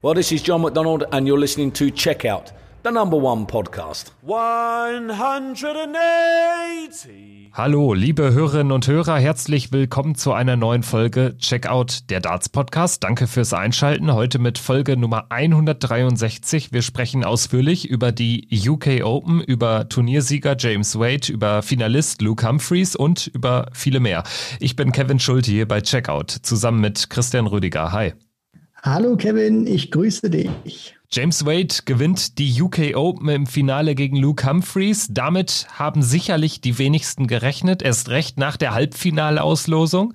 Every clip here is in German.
Well, this is John McDonald, and you're listening to Checkout, the number one podcast. 180. Hallo, liebe Hörerinnen und Hörer, herzlich willkommen zu einer neuen Folge Checkout der Darts Podcast. Danke fürs Einschalten. Heute mit Folge Nummer 163. Wir sprechen ausführlich über die UK Open, über Turniersieger James Wade, über Finalist Luke Humphreys und über viele mehr. Ich bin Kevin Schulte hier bei Checkout zusammen mit Christian Rüdiger. Hi. Hallo Kevin, ich grüße dich. James Wade gewinnt die UK Open im Finale gegen Luke Humphreys. Damit haben sicherlich die wenigsten gerechnet, erst recht nach der Halbfinalauslosung.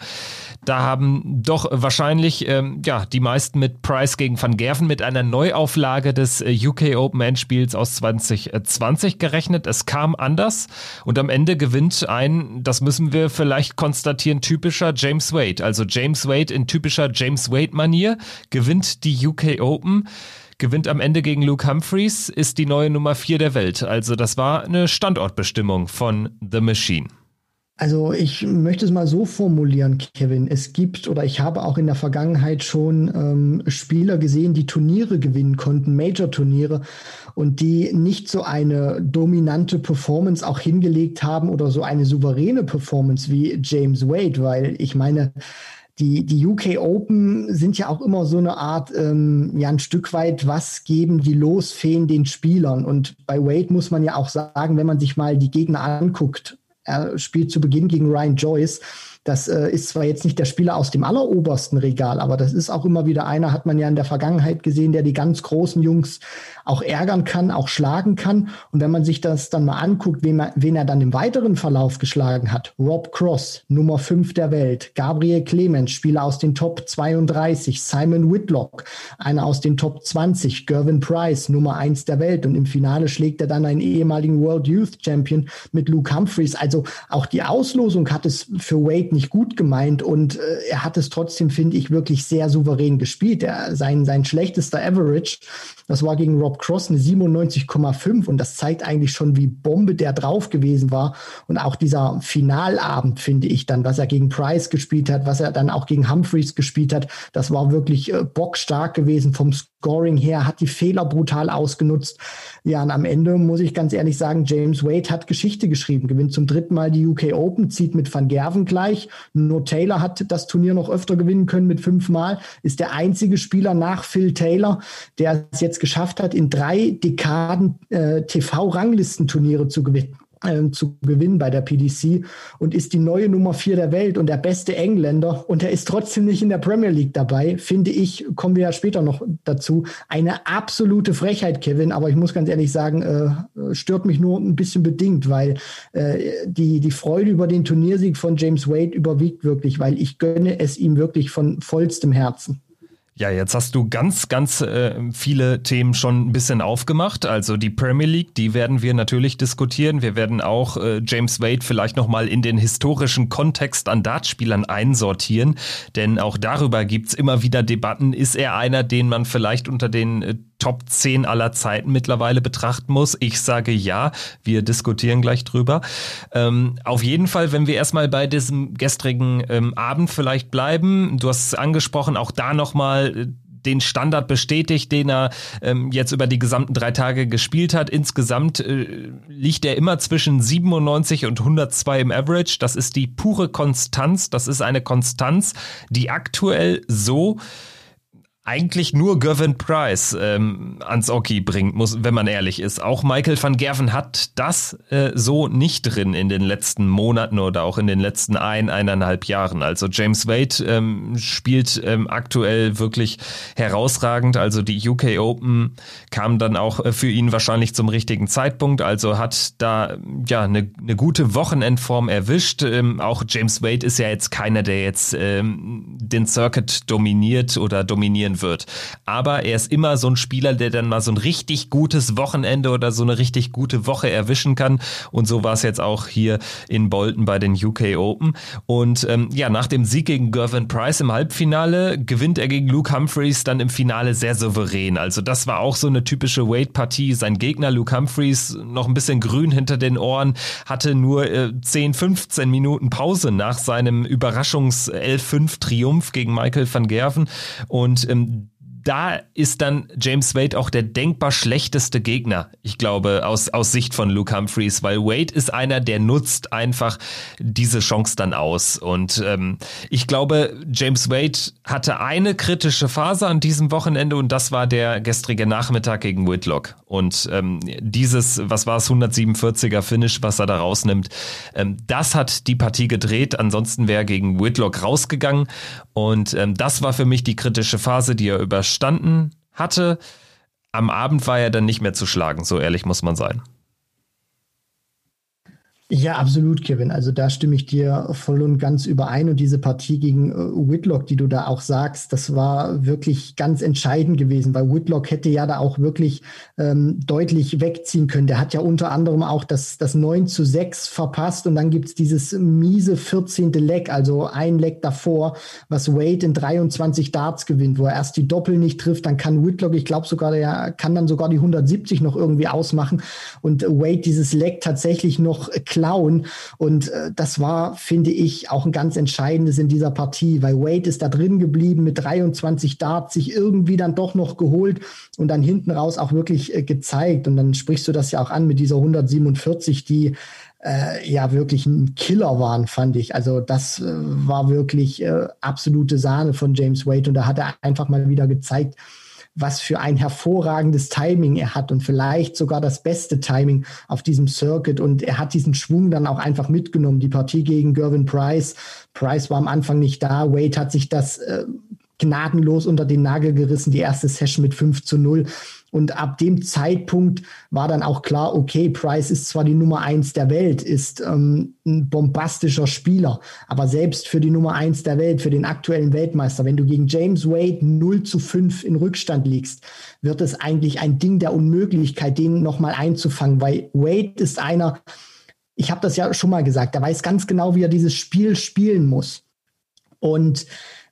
Da haben doch wahrscheinlich ähm, ja die meisten mit Price gegen Van Gerven mit einer Neuauflage des äh, UK Open Endspiels aus 2020 gerechnet. Es kam anders und am Ende gewinnt ein, das müssen wir vielleicht konstatieren, typischer James Wade. Also James Wade in typischer James Wade Manier gewinnt die UK Open gewinnt am Ende gegen Luke Humphreys, ist die neue Nummer 4 der Welt. Also das war eine Standortbestimmung von The Machine. Also ich möchte es mal so formulieren, Kevin. Es gibt oder ich habe auch in der Vergangenheit schon ähm, Spieler gesehen, die Turniere gewinnen konnten, Major-Turniere, und die nicht so eine dominante Performance auch hingelegt haben oder so eine souveräne Performance wie James Wade, weil ich meine, die, die UK Open sind ja auch immer so eine Art, ähm, ja, ein Stück weit, was geben die Losfeen den Spielern? Und bei Wade muss man ja auch sagen, wenn man sich mal die Gegner anguckt, er spielt zu Beginn gegen Ryan Joyce. Das äh, ist zwar jetzt nicht der Spieler aus dem allerobersten Regal, aber das ist auch immer wieder einer, hat man ja in der Vergangenheit gesehen, der die ganz großen Jungs auch ärgern kann, auch schlagen kann. Und wenn man sich das dann mal anguckt, wen, man, wen er dann im weiteren Verlauf geschlagen hat, Rob Cross, Nummer 5 der Welt, Gabriel Clemens, Spieler aus den Top 32, Simon Whitlock, einer aus den Top 20, Gervin Price, Nummer 1 der Welt. Und im Finale schlägt er dann einen ehemaligen World Youth Champion mit Luke Humphreys. Also auch die Auslosung hat es für Wade nicht gut gemeint und äh, er hat es trotzdem, finde ich, wirklich sehr souverän gespielt. Er, sein, sein schlechtester Average, das war gegen Rob Cross eine 97,5 und das zeigt eigentlich schon, wie Bombe der drauf gewesen war. Und auch dieser Finalabend, finde ich dann, was er gegen Price gespielt hat, was er dann auch gegen Humphreys gespielt hat, das war wirklich äh, bockstark gewesen vom Scoring her, hat die Fehler brutal ausgenutzt. Ja, und am Ende muss ich ganz ehrlich sagen, James Wade hat Geschichte geschrieben, gewinnt zum dritten Mal die UK Open, zieht mit Van Gerven gleich. Nur Taylor hat das Turnier noch öfter gewinnen können mit fünfmal, ist der einzige Spieler nach Phil Taylor, der es jetzt geschafft hat, in drei Dekaden äh, TV-Ranglistenturniere zu gewinnen zu gewinnen bei der PDC und ist die neue Nummer vier der Welt und der beste Engländer und er ist trotzdem nicht in der Premier League dabei, finde ich, kommen wir ja später noch dazu, eine absolute Frechheit, Kevin, aber ich muss ganz ehrlich sagen, äh, stört mich nur ein bisschen bedingt, weil äh, die, die Freude über den Turniersieg von James Wade überwiegt wirklich, weil ich gönne es ihm wirklich von vollstem Herzen. Ja, jetzt hast du ganz, ganz äh, viele Themen schon ein bisschen aufgemacht. Also die Premier League, die werden wir natürlich diskutieren. Wir werden auch äh, James Wade vielleicht nochmal in den historischen Kontext an Dartspielern einsortieren. Denn auch darüber gibt's immer wieder Debatten. Ist er einer, den man vielleicht unter den äh, Top 10 aller Zeiten mittlerweile betrachten muss? Ich sage ja, wir diskutieren gleich drüber. Ähm, auf jeden Fall, wenn wir erstmal bei diesem gestrigen ähm, Abend vielleicht bleiben, du hast es angesprochen, auch da nochmal äh, den Standard bestätigt, den er ähm, jetzt über die gesamten drei Tage gespielt hat. Insgesamt äh, liegt er immer zwischen 97 und 102 im Average. Das ist die pure Konstanz. Das ist eine Konstanz, die aktuell so eigentlich nur Gervin Price ähm, ans Oki bringt, muss, wenn man ehrlich ist. Auch Michael van Gerven hat das äh, so nicht drin in den letzten Monaten oder auch in den letzten ein, eineinhalb Jahren. Also James Wade ähm, spielt ähm, aktuell wirklich herausragend. Also die UK Open kam dann auch äh, für ihn wahrscheinlich zum richtigen Zeitpunkt. Also hat da ja eine, eine gute Wochenendform erwischt. Ähm, auch James Wade ist ja jetzt keiner, der jetzt ähm, den Circuit dominiert oder dominieren sein wird. Aber er ist immer so ein Spieler, der dann mal so ein richtig gutes Wochenende oder so eine richtig gute Woche erwischen kann. Und so war es jetzt auch hier in Bolton bei den UK Open. Und ähm, ja, nach dem Sieg gegen Gervin Price im Halbfinale gewinnt er gegen Luke Humphreys dann im Finale sehr souverän. Also das war auch so eine typische Wade-Partie. Sein Gegner Luke Humphreys noch ein bisschen grün hinter den Ohren, hatte nur äh, 10, 15 Minuten Pause nach seinem Überraschungs 11-5 Triumph gegen Michael van Gerven. Und ähm, and da ist dann James Wade auch der denkbar schlechteste Gegner, ich glaube, aus, aus Sicht von Luke Humphreys, weil Wade ist einer, der nutzt einfach diese Chance dann aus. Und ähm, ich glaube, James Wade hatte eine kritische Phase an diesem Wochenende und das war der gestrige Nachmittag gegen Whitlock. Und ähm, dieses, was war es, 147er Finish, was er da rausnimmt, ähm, das hat die Partie gedreht. Ansonsten wäre er gegen Whitlock rausgegangen. Und ähm, das war für mich die kritische Phase, die er überstanden hatte. Am Abend war er dann nicht mehr zu schlagen, so ehrlich muss man sein. Ja, absolut, Kevin. Also da stimme ich dir voll und ganz überein. Und diese Partie gegen äh, Whitlock, die du da auch sagst, das war wirklich ganz entscheidend gewesen, weil Whitlock hätte ja da auch wirklich ähm, deutlich wegziehen können. Der hat ja unter anderem auch das, das 9 zu 6 verpasst und dann gibt's dieses miese 14. Leck, also ein Leck davor, was Wade in 23 Darts gewinnt, wo er erst die Doppel nicht trifft, dann kann Whitlock, ich glaube sogar, der kann dann sogar die 170 noch irgendwie ausmachen und Wade dieses Leck tatsächlich noch klar klauen. Und äh, das war, finde ich, auch ein ganz entscheidendes in dieser Partie, weil Wade ist da drin geblieben mit 23 Darts, sich irgendwie dann doch noch geholt und dann hinten raus auch wirklich äh, gezeigt. Und dann sprichst du das ja auch an mit dieser 147, die äh, ja wirklich ein Killer waren, fand ich. Also das äh, war wirklich äh, absolute Sahne von James Wade und da hat er einfach mal wieder gezeigt, was für ein hervorragendes Timing er hat und vielleicht sogar das beste Timing auf diesem Circuit. Und er hat diesen Schwung dann auch einfach mitgenommen. Die Partie gegen Gervin Price. Price war am Anfang nicht da. Wade hat sich das äh, gnadenlos unter den Nagel gerissen, die erste Session mit 5 zu 0. Und ab dem Zeitpunkt war dann auch klar, okay, Price ist zwar die Nummer eins der Welt, ist ähm, ein bombastischer Spieler, aber selbst für die Nummer eins der Welt, für den aktuellen Weltmeister, wenn du gegen James Wade 0 zu 5 in Rückstand liegst, wird es eigentlich ein Ding der Unmöglichkeit, den nochmal einzufangen, weil Wade ist einer, ich habe das ja schon mal gesagt, der weiß ganz genau, wie er dieses Spiel spielen muss. Und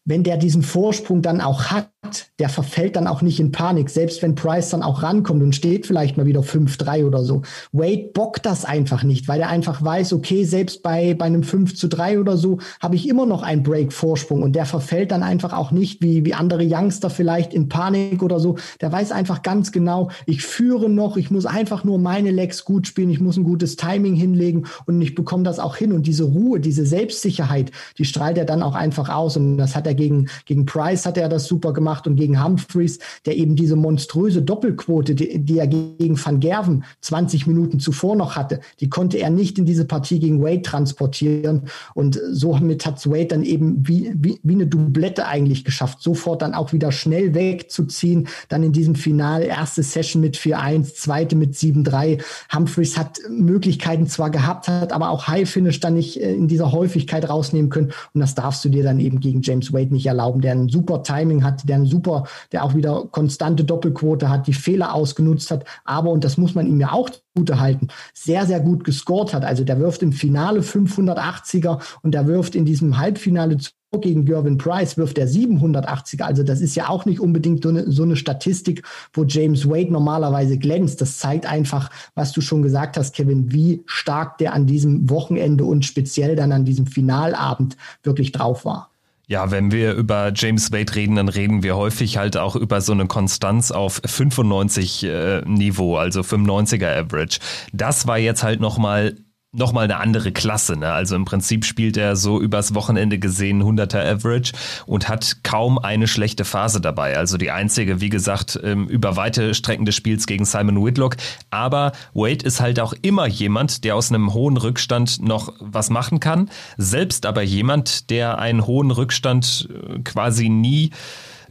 wenn der diesen Vorsprung dann auch hat, der verfällt dann auch nicht in Panik, selbst wenn Price dann auch rankommt und steht vielleicht mal wieder 5-3 oder so. Wade bockt das einfach nicht, weil er einfach weiß, okay, selbst bei, bei einem 5 zu 3 oder so habe ich immer noch einen Break-Vorsprung und der verfällt dann einfach auch nicht wie, wie andere Youngster vielleicht in Panik oder so. Der weiß einfach ganz genau, ich führe noch, ich muss einfach nur meine Legs gut spielen, ich muss ein gutes Timing hinlegen und ich bekomme das auch hin und diese Ruhe, diese Selbstsicherheit, die strahlt er dann auch einfach aus und das hat er gegen, gegen Price hat er das super gemacht gemacht und gegen Humphreys, der eben diese monströse Doppelquote, die, die er gegen Van Gerven 20 Minuten zuvor noch hatte, die konnte er nicht in diese Partie gegen Wade transportieren. Und so mit hat Wade dann eben wie, wie, wie eine Doublette eigentlich geschafft, sofort dann auch wieder schnell wegzuziehen. Dann in diesem Finale erste Session mit 4-1, zweite mit 7-3. Humphreys hat Möglichkeiten zwar gehabt, hat aber auch High Finish dann nicht äh, in dieser Häufigkeit rausnehmen können. Und das darfst du dir dann eben gegen James Wade nicht erlauben, der ein super Timing hat, der ein super, der auch wieder konstante Doppelquote hat, die Fehler ausgenutzt hat, aber, und das muss man ihm ja auch gute halten, sehr, sehr gut gescored hat. Also der wirft im Finale 580er und der wirft in diesem Halbfinale gegen Gervin Price wirft er 780er. Also das ist ja auch nicht unbedingt so eine, so eine, Statistik, wo James Wade normalerweise glänzt. Das zeigt einfach, was du schon gesagt hast, Kevin, wie stark der an diesem Wochenende und speziell dann an diesem Finalabend wirklich drauf war. Ja, wenn wir über James Wade reden, dann reden wir häufig halt auch über so eine Konstanz auf 95 äh, Niveau, also 95er Average. Das war jetzt halt nochmal nochmal eine andere Klasse. Ne? Also im Prinzip spielt er so übers Wochenende gesehen 100er Average und hat kaum eine schlechte Phase dabei. Also die einzige, wie gesagt, ähm, über weite Strecken des Spiels gegen Simon Whitlock. Aber Wade ist halt auch immer jemand, der aus einem hohen Rückstand noch was machen kann. Selbst aber jemand, der einen hohen Rückstand äh, quasi nie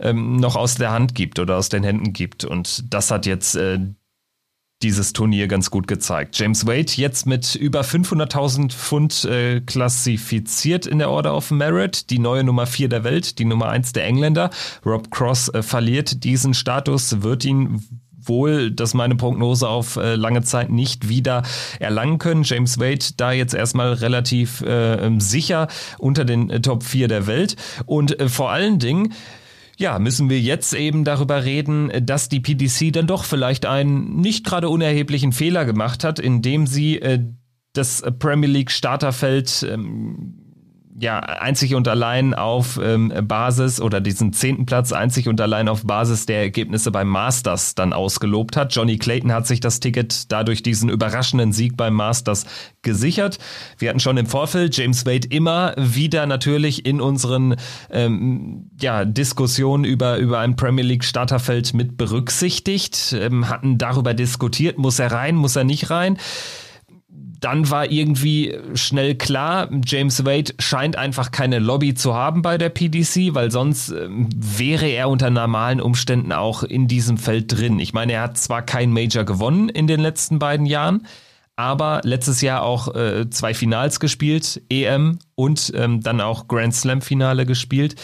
ähm, noch aus der Hand gibt oder aus den Händen gibt. Und das hat jetzt äh, dieses Turnier ganz gut gezeigt. James Wade jetzt mit über 500.000 Pfund äh, klassifiziert in der Order of Merit, die neue Nummer 4 der Welt, die Nummer 1 der Engländer. Rob Cross äh, verliert diesen Status, wird ihn wohl, dass meine Prognose auf äh, lange Zeit nicht wieder erlangen können. James Wade da jetzt erstmal relativ äh, sicher unter den äh, Top 4 der Welt und äh, vor allen Dingen ja, müssen wir jetzt eben darüber reden, dass die PDC dann doch vielleicht einen nicht gerade unerheblichen Fehler gemacht hat, indem sie äh, das Premier League Starterfeld ähm, ja, einzig und allein auf ähm, Basis oder diesen zehnten Platz einzig und allein auf Basis der Ergebnisse beim Masters dann ausgelobt hat. Johnny Clayton hat sich das Ticket dadurch diesen überraschenden Sieg beim Masters gesichert. Wir hatten schon im Vorfeld James Wade immer wieder natürlich in unseren ähm, ja, Diskussionen über, über ein Premier League Starterfeld mit berücksichtigt, ähm, hatten darüber diskutiert, muss er rein, muss er nicht rein dann war irgendwie schnell klar, James Wade scheint einfach keine Lobby zu haben bei der PDC, weil sonst ähm, wäre er unter normalen Umständen auch in diesem Feld drin. Ich meine, er hat zwar kein Major gewonnen in den letzten beiden Jahren, aber letztes Jahr auch äh, zwei Finals gespielt, EM und ähm, dann auch Grand Slam Finale gespielt.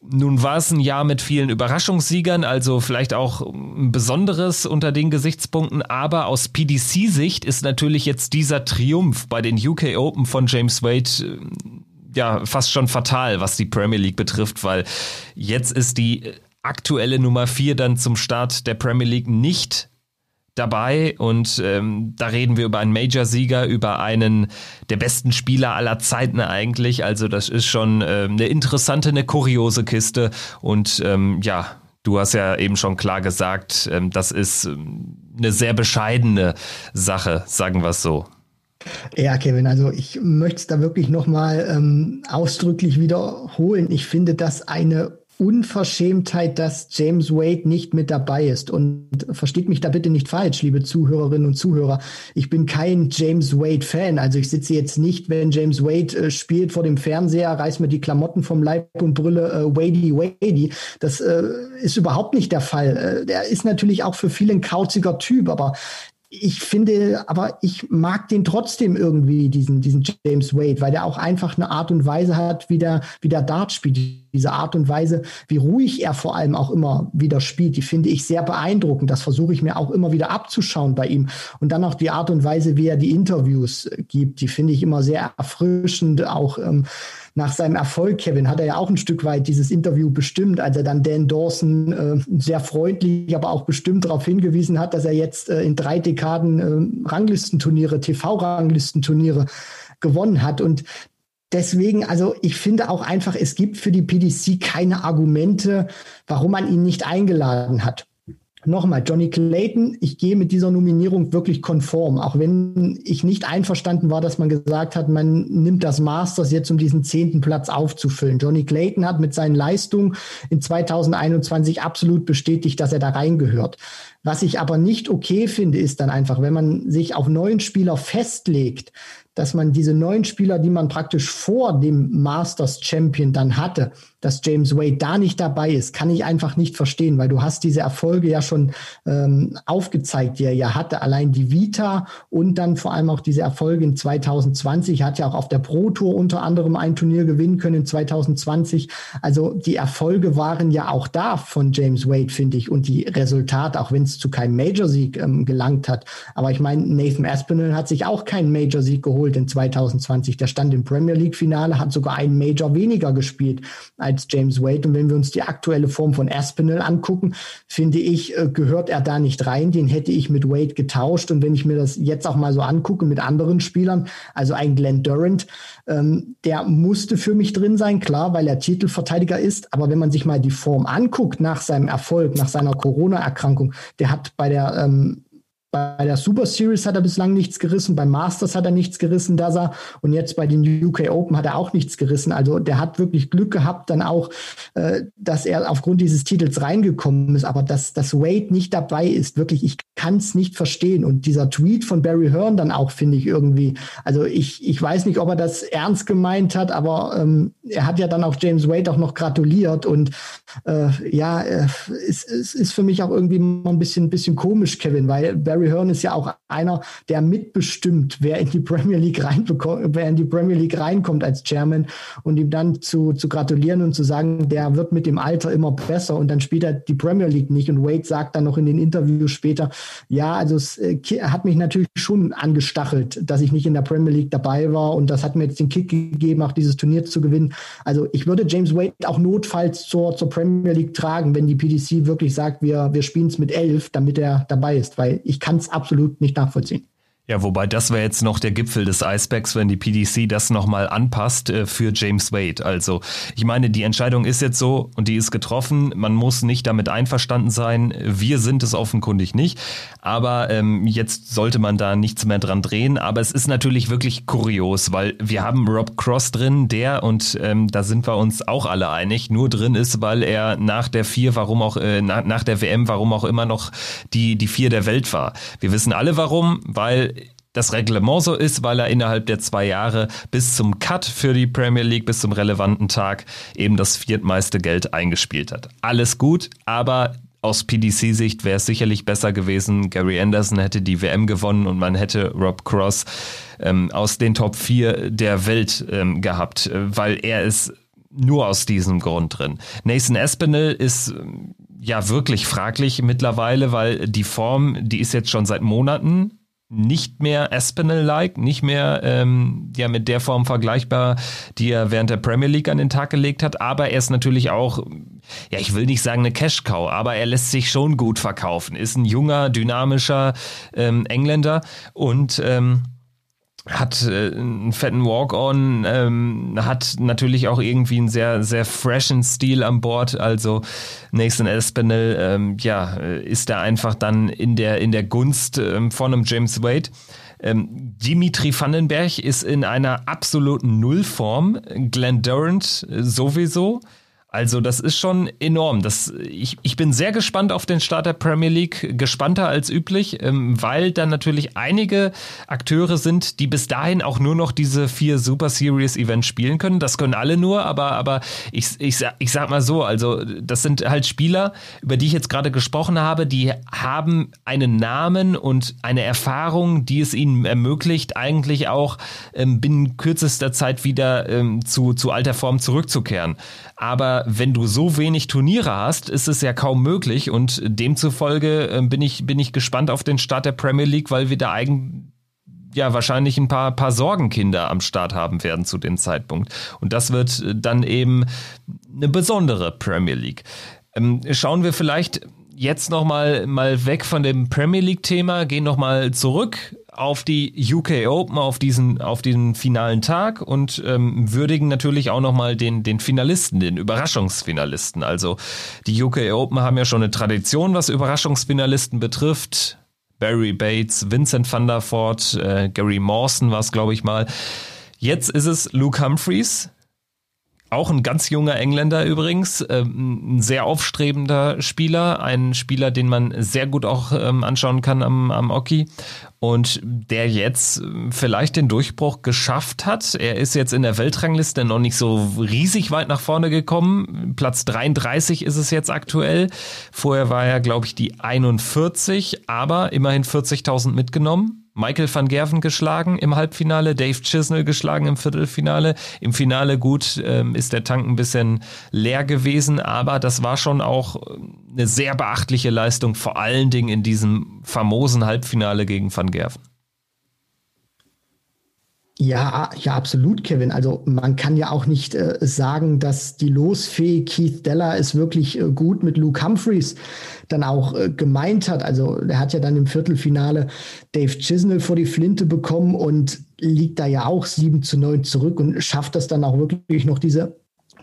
Nun war es ein Jahr mit vielen Überraschungssiegern, also vielleicht auch ein besonderes unter den Gesichtspunkten, aber aus PDC-Sicht ist natürlich jetzt dieser Triumph bei den UK Open von James Wade äh, ja fast schon fatal, was die Premier League betrifft, weil jetzt ist die aktuelle Nummer vier dann zum Start der Premier League nicht dabei und ähm, da reden wir über einen Major-Sieger, über einen der besten Spieler aller Zeiten eigentlich. Also das ist schon äh, eine interessante, eine kuriose Kiste und ähm, ja, du hast ja eben schon klar gesagt, ähm, das ist ähm, eine sehr bescheidene Sache, sagen wir es so. Ja, Kevin, also ich möchte es da wirklich nochmal ähm, ausdrücklich wiederholen. Ich finde das eine Unverschämtheit, dass James Wade nicht mit dabei ist. Und versteht mich da bitte nicht falsch, liebe Zuhörerinnen und Zuhörer. Ich bin kein James Wade-Fan. Also ich sitze jetzt nicht, wenn James Wade äh, spielt vor dem Fernseher, reiß mir die Klamotten vom Leib und brülle äh, Wadey, Wadey. Das äh, ist überhaupt nicht der Fall. Äh, der ist natürlich auch für viele ein kauziger Typ, aber ich finde, aber ich mag den trotzdem irgendwie, diesen, diesen James Wade, weil der auch einfach eine Art und Weise hat, wie der, wie der Dart spielt. Diese Art und Weise, wie ruhig er vor allem auch immer wieder spielt, die finde ich sehr beeindruckend. Das versuche ich mir auch immer wieder abzuschauen bei ihm. Und dann auch die Art und Weise, wie er die Interviews gibt, die finde ich immer sehr erfrischend, auch ähm, nach seinem Erfolg, Kevin, hat er ja auch ein Stück weit dieses Interview bestimmt, als er dann Dan Dawson äh, sehr freundlich, aber auch bestimmt darauf hingewiesen hat, dass er jetzt äh, in drei Dekaden äh, Ranglistenturniere, TV-Ranglistenturniere gewonnen hat. Und deswegen, also ich finde auch einfach, es gibt für die PDC keine Argumente, warum man ihn nicht eingeladen hat nochmal, Johnny Clayton, ich gehe mit dieser Nominierung wirklich konform, auch wenn ich nicht einverstanden war, dass man gesagt hat, man nimmt das Masters jetzt, um diesen zehnten Platz aufzufüllen. Johnny Clayton hat mit seinen Leistungen in 2021 absolut bestätigt, dass er da reingehört. Was ich aber nicht okay finde, ist dann einfach, wenn man sich auf neuen Spieler festlegt, dass man diese neuen Spieler, die man praktisch vor dem Masters Champion dann hatte, dass James Wade da nicht dabei ist, kann ich einfach nicht verstehen, weil du hast diese Erfolge ja schon ähm, aufgezeigt, die er ja hatte. Allein die Vita und dann vor allem auch diese Erfolge in 2020. hat ja auch auf der Pro Tour unter anderem ein Turnier gewinnen können in 2020. Also die Erfolge waren ja auch da von James Wade, finde ich. Und die Resultate, auch wenn es zu keinem Major-Sieg ähm, gelangt hat. Aber ich meine, Nathan Aspinall hat sich auch keinen Major-Sieg geholt in 2020. Der stand im Premier League-Finale, hat sogar einen Major weniger gespielt als James Wade. Und wenn wir uns die aktuelle Form von Aspinall angucken, finde ich, äh, gehört er da nicht rein. Den hätte ich mit Wade getauscht. Und wenn ich mir das jetzt auch mal so angucke mit anderen Spielern, also ein Glenn Durant, ähm, der musste für mich drin sein, klar, weil er Titelverteidiger ist. Aber wenn man sich mal die Form anguckt nach seinem Erfolg, nach seiner Corona-Erkrankung, der hat bei der ähm, bei der Super Series hat er bislang nichts gerissen, beim Masters hat er nichts gerissen, da er und jetzt bei den UK Open hat er auch nichts gerissen. Also der hat wirklich Glück gehabt, dann auch, äh, dass er aufgrund dieses Titels reingekommen ist. Aber dass, dass Wade nicht dabei ist, wirklich, ich kann es nicht verstehen. Und dieser Tweet von Barry Hearn dann auch, finde ich irgendwie, also ich, ich weiß nicht, ob er das ernst gemeint hat, aber ähm, er hat ja dann auch James Wade auch noch gratuliert und äh, ja, äh, es, es ist für mich auch irgendwie mal ein bisschen, bisschen komisch, Kevin, weil Barry Barry Hearn ist ja auch einer, der mitbestimmt, wer in die Premier League reinbekommt, wer in die Premier League reinkommt als Chairman und ihm dann zu, zu gratulieren und zu sagen, der wird mit dem Alter immer besser und dann spielt er die Premier League nicht. Und Wade sagt dann noch in den Interviews später, ja, also es äh, hat mich natürlich schon angestachelt, dass ich nicht in der Premier League dabei war und das hat mir jetzt den Kick gegeben, auch dieses Turnier zu gewinnen. Also ich würde James Wade auch notfalls zur, zur Premier League tragen, wenn die PDC wirklich sagt, wir, wir spielen es mit elf, damit er dabei ist, weil ich kann es absolut nicht nachvollziehen. Ja, wobei das wäre jetzt noch der Gipfel des Eisbergs, wenn die PDC das nochmal anpasst äh, für James Wade. Also ich meine, die Entscheidung ist jetzt so und die ist getroffen. Man muss nicht damit einverstanden sein. Wir sind es offenkundig nicht. Aber ähm, jetzt sollte man da nichts mehr dran drehen. Aber es ist natürlich wirklich kurios, weil wir haben Rob Cross drin, der, und ähm, da sind wir uns auch alle einig, nur drin ist, weil er nach der vier, warum auch, äh, nach, nach der WM, warum auch immer noch die, die vier der Welt war. Wir wissen alle warum, weil das Reglement so ist, weil er innerhalb der zwei Jahre bis zum Cut für die Premier League, bis zum relevanten Tag eben das viertmeiste Geld eingespielt hat. Alles gut, aber aus PDC-Sicht wäre es sicherlich besser gewesen. Gary Anderson hätte die WM gewonnen und man hätte Rob Cross ähm, aus den Top 4 der Welt ähm, gehabt, äh, weil er ist nur aus diesem Grund drin. Nathan Espinel ist ähm, ja wirklich fraglich mittlerweile, weil die Form, die ist jetzt schon seit Monaten nicht mehr Aspinall-like, nicht mehr ähm, ja mit der Form vergleichbar, die er während der Premier League an den Tag gelegt hat. Aber er ist natürlich auch, ja, ich will nicht sagen eine Cash-Cow, aber er lässt sich schon gut verkaufen. Ist ein junger, dynamischer ähm, Engländer und ähm, hat äh, einen fetten Walk-on, ähm, hat natürlich auch irgendwie einen sehr, sehr freshen Stil an Bord. Also Nathan Espinel, ähm, ja, äh, ist da einfach dann in der, in der Gunst ähm, von einem James Wade. Ähm, Dimitri Vandenberg ist in einer absoluten Nullform. Glenn Durant äh, sowieso. Also das ist schon enorm. Das, ich, ich bin sehr gespannt auf den Start der Premier League, gespannter als üblich, ähm, weil da natürlich einige Akteure sind, die bis dahin auch nur noch diese vier Super Series Events spielen können. Das können alle nur, aber, aber ich, ich, ich sag mal so, also das sind halt Spieler, über die ich jetzt gerade gesprochen habe, die haben einen Namen und eine Erfahrung, die es ihnen ermöglicht, eigentlich auch ähm, binnen kürzester Zeit wieder ähm, zu, zu alter Form zurückzukehren. Aber wenn du so wenig Turniere hast, ist es ja kaum möglich und demzufolge äh, bin ich, bin ich gespannt auf den Start der Premier League, weil wir da eigentlich ja wahrscheinlich ein paar, paar Sorgenkinder am Start haben werden zu dem Zeitpunkt. Und das wird dann eben eine besondere Premier League. Ähm, schauen wir vielleicht jetzt nochmal mal weg von dem Premier League Thema, gehen nochmal zurück auf die UK Open, auf diesen, auf diesen finalen Tag und ähm, würdigen natürlich auch nochmal den, den Finalisten, den Überraschungsfinalisten. Also die UK Open haben ja schon eine Tradition, was Überraschungsfinalisten betrifft. Barry Bates, Vincent van der Voort, äh, Gary Mawson war es, glaube ich mal. Jetzt ist es Luke Humphreys, auch ein ganz junger Engländer übrigens, ähm, ein sehr aufstrebender Spieler, ein Spieler, den man sehr gut auch ähm, anschauen kann am, am Oki und der jetzt vielleicht den Durchbruch geschafft hat. Er ist jetzt in der Weltrangliste noch nicht so riesig weit nach vorne gekommen. Platz 33 ist es jetzt aktuell. Vorher war er, glaube ich, die 41, aber immerhin 40.000 mitgenommen. Michael van Gerven geschlagen im Halbfinale, Dave Chisnell geschlagen im Viertelfinale. Im Finale gut ähm, ist der Tank ein bisschen leer gewesen, aber das war schon auch ähm, eine sehr beachtliche Leistung, vor allen Dingen in diesem famosen Halbfinale gegen van Gerven. Ja, ja, absolut, Kevin. Also man kann ja auch nicht äh, sagen, dass die Losfee Keith Deller es wirklich äh, gut mit Luke Humphreys dann auch äh, gemeint hat. Also er hat ja dann im Viertelfinale Dave Chisnell vor die Flinte bekommen und liegt da ja auch 7 zu 9 zurück und schafft das dann auch wirklich noch diese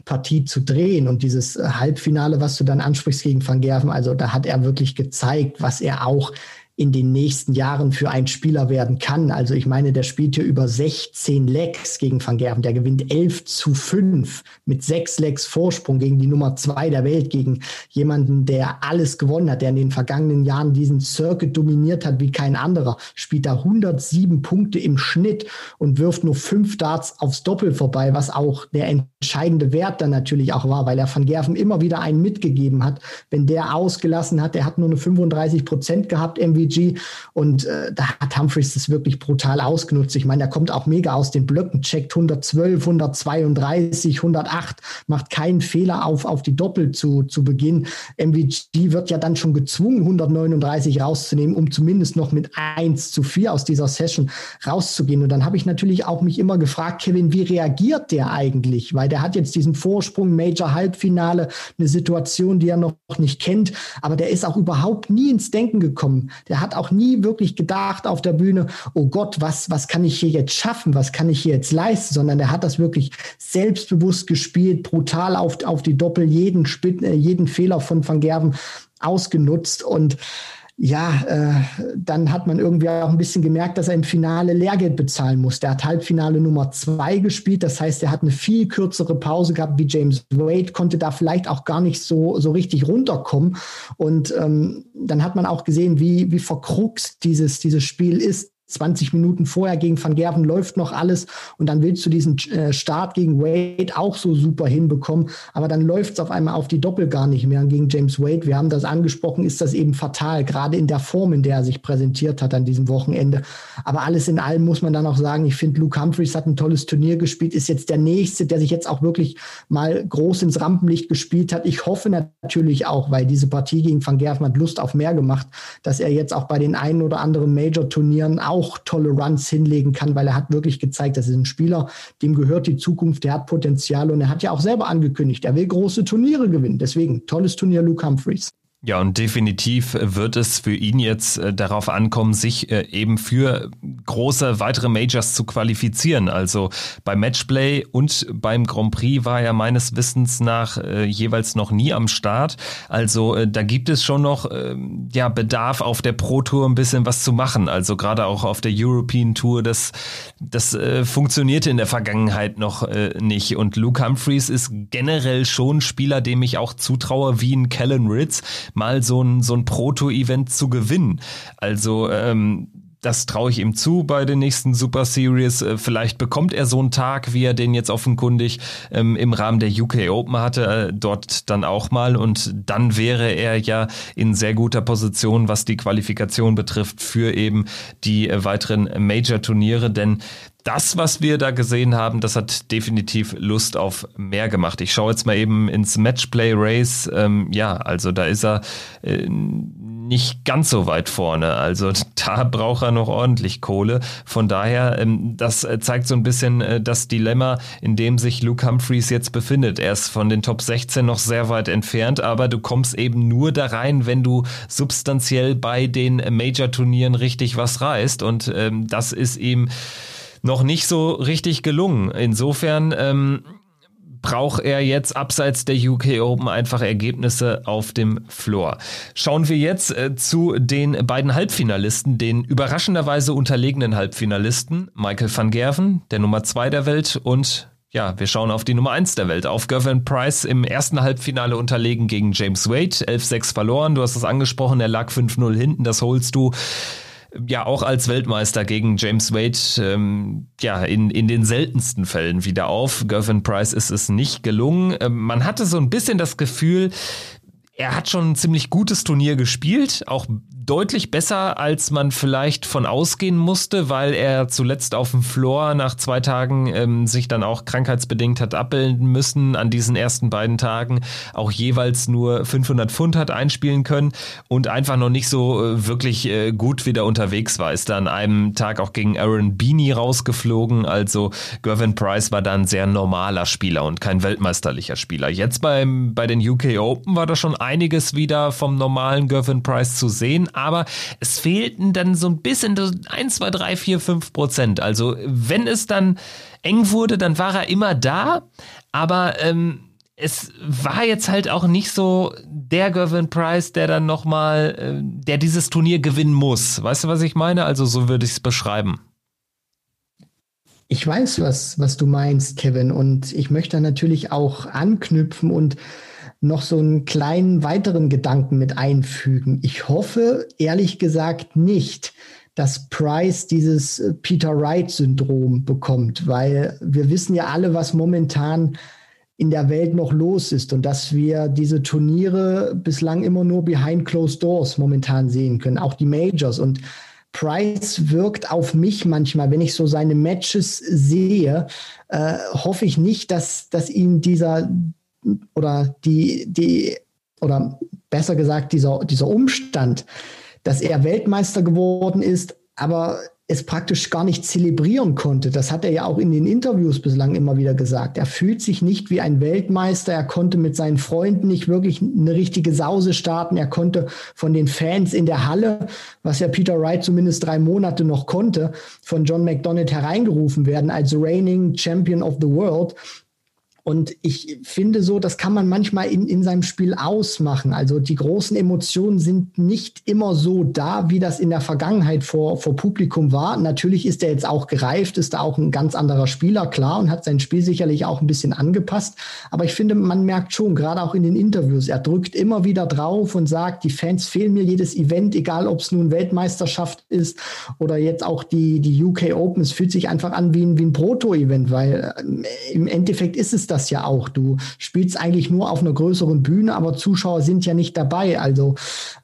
Partie zu drehen und dieses äh, Halbfinale, was du dann ansprichst gegen Van Gerven, also da hat er wirklich gezeigt, was er auch in den nächsten Jahren für einen Spieler werden kann. Also ich meine, der spielt hier über 16 Lecks gegen Van Gerven. Der gewinnt 11 zu 5 mit sechs Lecks Vorsprung gegen die Nummer zwei der Welt, gegen jemanden, der alles gewonnen hat, der in den vergangenen Jahren diesen Circuit dominiert hat wie kein anderer. Spielt da 107 Punkte im Schnitt und wirft nur fünf Darts aufs Doppel vorbei, was auch der entscheidende Wert dann natürlich auch war, weil er Van Gerven immer wieder einen mitgegeben hat. Wenn der ausgelassen hat, der hat nur eine 35 Prozent gehabt, MVP MVG. Und äh, da hat Humphreys das wirklich brutal ausgenutzt. Ich meine, der kommt auch mega aus den Blöcken, checkt 112, 132, 108, macht keinen Fehler auf, auf die Doppel zu, zu Beginn. MVG wird ja dann schon gezwungen, 139 rauszunehmen, um zumindest noch mit 1 zu 4 aus dieser Session rauszugehen. Und dann habe ich natürlich auch mich immer gefragt, Kevin, wie reagiert der eigentlich? Weil der hat jetzt diesen Vorsprung, Major Halbfinale, eine Situation, die er noch nicht kennt, aber der ist auch überhaupt nie ins Denken gekommen. Der Der hat auch nie wirklich gedacht auf der Bühne, oh Gott, was, was kann ich hier jetzt schaffen? Was kann ich hier jetzt leisten? Sondern der hat das wirklich selbstbewusst gespielt, brutal auf, auf die Doppel, jeden, Spit, äh, jeden Fehler von Van Gerven ausgenutzt und ja, äh, dann hat man irgendwie auch ein bisschen gemerkt, dass er im Finale Lehrgeld bezahlen muss. Der hat Halbfinale Nummer zwei gespielt. Das heißt, er hat eine viel kürzere Pause gehabt wie James Wade, konnte da vielleicht auch gar nicht so, so richtig runterkommen. Und ähm, dann hat man auch gesehen, wie, wie verkruxt dieses, dieses Spiel ist. 20 Minuten vorher gegen Van Gerven läuft noch alles und dann willst du diesen äh, Start gegen Wade auch so super hinbekommen, aber dann läuft es auf einmal auf die Doppel gar nicht mehr und gegen James Wade, wir haben das angesprochen, ist das eben fatal, gerade in der Form, in der er sich präsentiert hat an diesem Wochenende. Aber alles in allem muss man dann auch sagen, ich finde, Luke Humphreys hat ein tolles Turnier gespielt, ist jetzt der Nächste, der sich jetzt auch wirklich mal groß ins Rampenlicht gespielt hat. Ich hoffe natürlich auch, weil diese Partie gegen Van Gerven hat Lust auf mehr gemacht, dass er jetzt auch bei den einen oder anderen Major-Turnieren auch auch tolle Runs hinlegen kann, weil er hat wirklich gezeigt, das ist ein Spieler, dem gehört die Zukunft, der hat Potenzial und er hat ja auch selber angekündigt, er will große Turniere gewinnen. Deswegen tolles Turnier Luke Humphreys. Ja, und definitiv wird es für ihn jetzt äh, darauf ankommen, sich äh, eben für große weitere Majors zu qualifizieren. Also beim Matchplay und beim Grand Prix war er meines Wissens nach äh, jeweils noch nie am Start. Also äh, da gibt es schon noch äh, ja Bedarf auf der Pro Tour ein bisschen was zu machen. Also gerade auch auf der European Tour, das das äh, funktionierte in der Vergangenheit noch äh, nicht. Und Luke Humphreys ist generell schon Spieler, dem ich auch zutraue, wie ein Kellen Ritz mal so ein, so ein Proto-Event zu gewinnen. Also ähm, das traue ich ihm zu bei den nächsten Super Series. Äh, vielleicht bekommt er so einen Tag, wie er den jetzt offenkundig ähm, im Rahmen der UK Open hatte, äh, dort dann auch mal. Und dann wäre er ja in sehr guter Position, was die Qualifikation betrifft, für eben die äh, weiteren Major-Turniere. Denn das, was wir da gesehen haben, das hat definitiv Lust auf mehr gemacht. Ich schaue jetzt mal eben ins Matchplay Race. Ähm, ja, also da ist er äh, nicht ganz so weit vorne. Also da braucht er noch ordentlich Kohle. Von daher, ähm, das äh, zeigt so ein bisschen äh, das Dilemma, in dem sich Luke Humphreys jetzt befindet. Er ist von den Top 16 noch sehr weit entfernt, aber du kommst eben nur da rein, wenn du substanziell bei den Major-Turnieren richtig was reißt. Und ähm, das ist ihm noch nicht so richtig gelungen. Insofern ähm, braucht er jetzt abseits der UK Open einfach Ergebnisse auf dem Floor. Schauen wir jetzt äh, zu den beiden Halbfinalisten, den überraschenderweise unterlegenen Halbfinalisten, Michael van Gerven, der Nummer zwei der Welt und ja, wir schauen auf die Nummer eins der Welt, auf Gervin Price im ersten Halbfinale unterlegen gegen James Wade, 11-6 verloren, du hast es angesprochen, er lag 5-0 hinten, das holst du ja auch als Weltmeister gegen James Wade ähm, ja in, in den seltensten Fällen wieder auf. Gervin Price ist es nicht gelungen. Ähm, man hatte so ein bisschen das Gefühl, er hat schon ein ziemlich gutes Turnier gespielt, auch deutlich besser, als man vielleicht von ausgehen musste, weil er zuletzt auf dem Floor nach zwei Tagen ähm, sich dann auch krankheitsbedingt hat abbilden müssen. An diesen ersten beiden Tagen auch jeweils nur 500 Pfund hat einspielen können und einfach noch nicht so äh, wirklich äh, gut wieder unterwegs war. Ist dann an einem Tag auch gegen Aaron Beanie rausgeflogen. Also Gervin Price war dann sehr normaler Spieler und kein weltmeisterlicher Spieler. Jetzt beim, bei den UK Open war da schon einiges wieder vom normalen Gervin Price zu sehen aber es fehlten dann so ein bisschen 1, 2, 3, 4, 5 Prozent. Also wenn es dann eng wurde, dann war er immer da, aber ähm, es war jetzt halt auch nicht so der Gervin Price, der dann nochmal, äh, der dieses Turnier gewinnen muss. Weißt du, was ich meine? Also so würde ich es beschreiben. Ich weiß, was, was du meinst, Kevin, und ich möchte natürlich auch anknüpfen und noch so einen kleinen weiteren Gedanken mit einfügen. Ich hoffe, ehrlich gesagt, nicht, dass Price dieses äh, Peter Wright-Syndrom bekommt, weil wir wissen ja alle, was momentan in der Welt noch los ist und dass wir diese Turniere bislang immer nur behind closed doors momentan sehen können, auch die Majors. Und Price wirkt auf mich manchmal, wenn ich so seine Matches sehe, äh, hoffe ich nicht, dass, dass ihn dieser, oder die, die, oder besser gesagt, dieser, dieser Umstand, dass er Weltmeister geworden ist, aber es praktisch gar nicht zelebrieren konnte. Das hat er ja auch in den Interviews bislang immer wieder gesagt. Er fühlt sich nicht wie ein Weltmeister. Er konnte mit seinen Freunden nicht wirklich eine richtige Sause starten. Er konnte von den Fans in der Halle, was ja Peter Wright zumindest drei Monate noch konnte, von John McDonald hereingerufen werden als reigning Champion of the World. Und ich finde so, das kann man manchmal in, in seinem Spiel ausmachen. Also die großen Emotionen sind nicht immer so da, wie das in der Vergangenheit vor, vor Publikum war. Natürlich ist er jetzt auch gereift, ist da auch ein ganz anderer Spieler, klar, und hat sein Spiel sicherlich auch ein bisschen angepasst. Aber ich finde, man merkt schon, gerade auch in den Interviews, er drückt immer wieder drauf und sagt, die Fans fehlen mir jedes Event, egal ob es nun Weltmeisterschaft ist oder jetzt auch die, die UK Open. Es fühlt sich einfach an wie ein, wie ein Proto-Event, weil äh, im Endeffekt ist es das ja auch. Du spielst eigentlich nur auf einer größeren Bühne, aber Zuschauer sind ja nicht dabei. Also,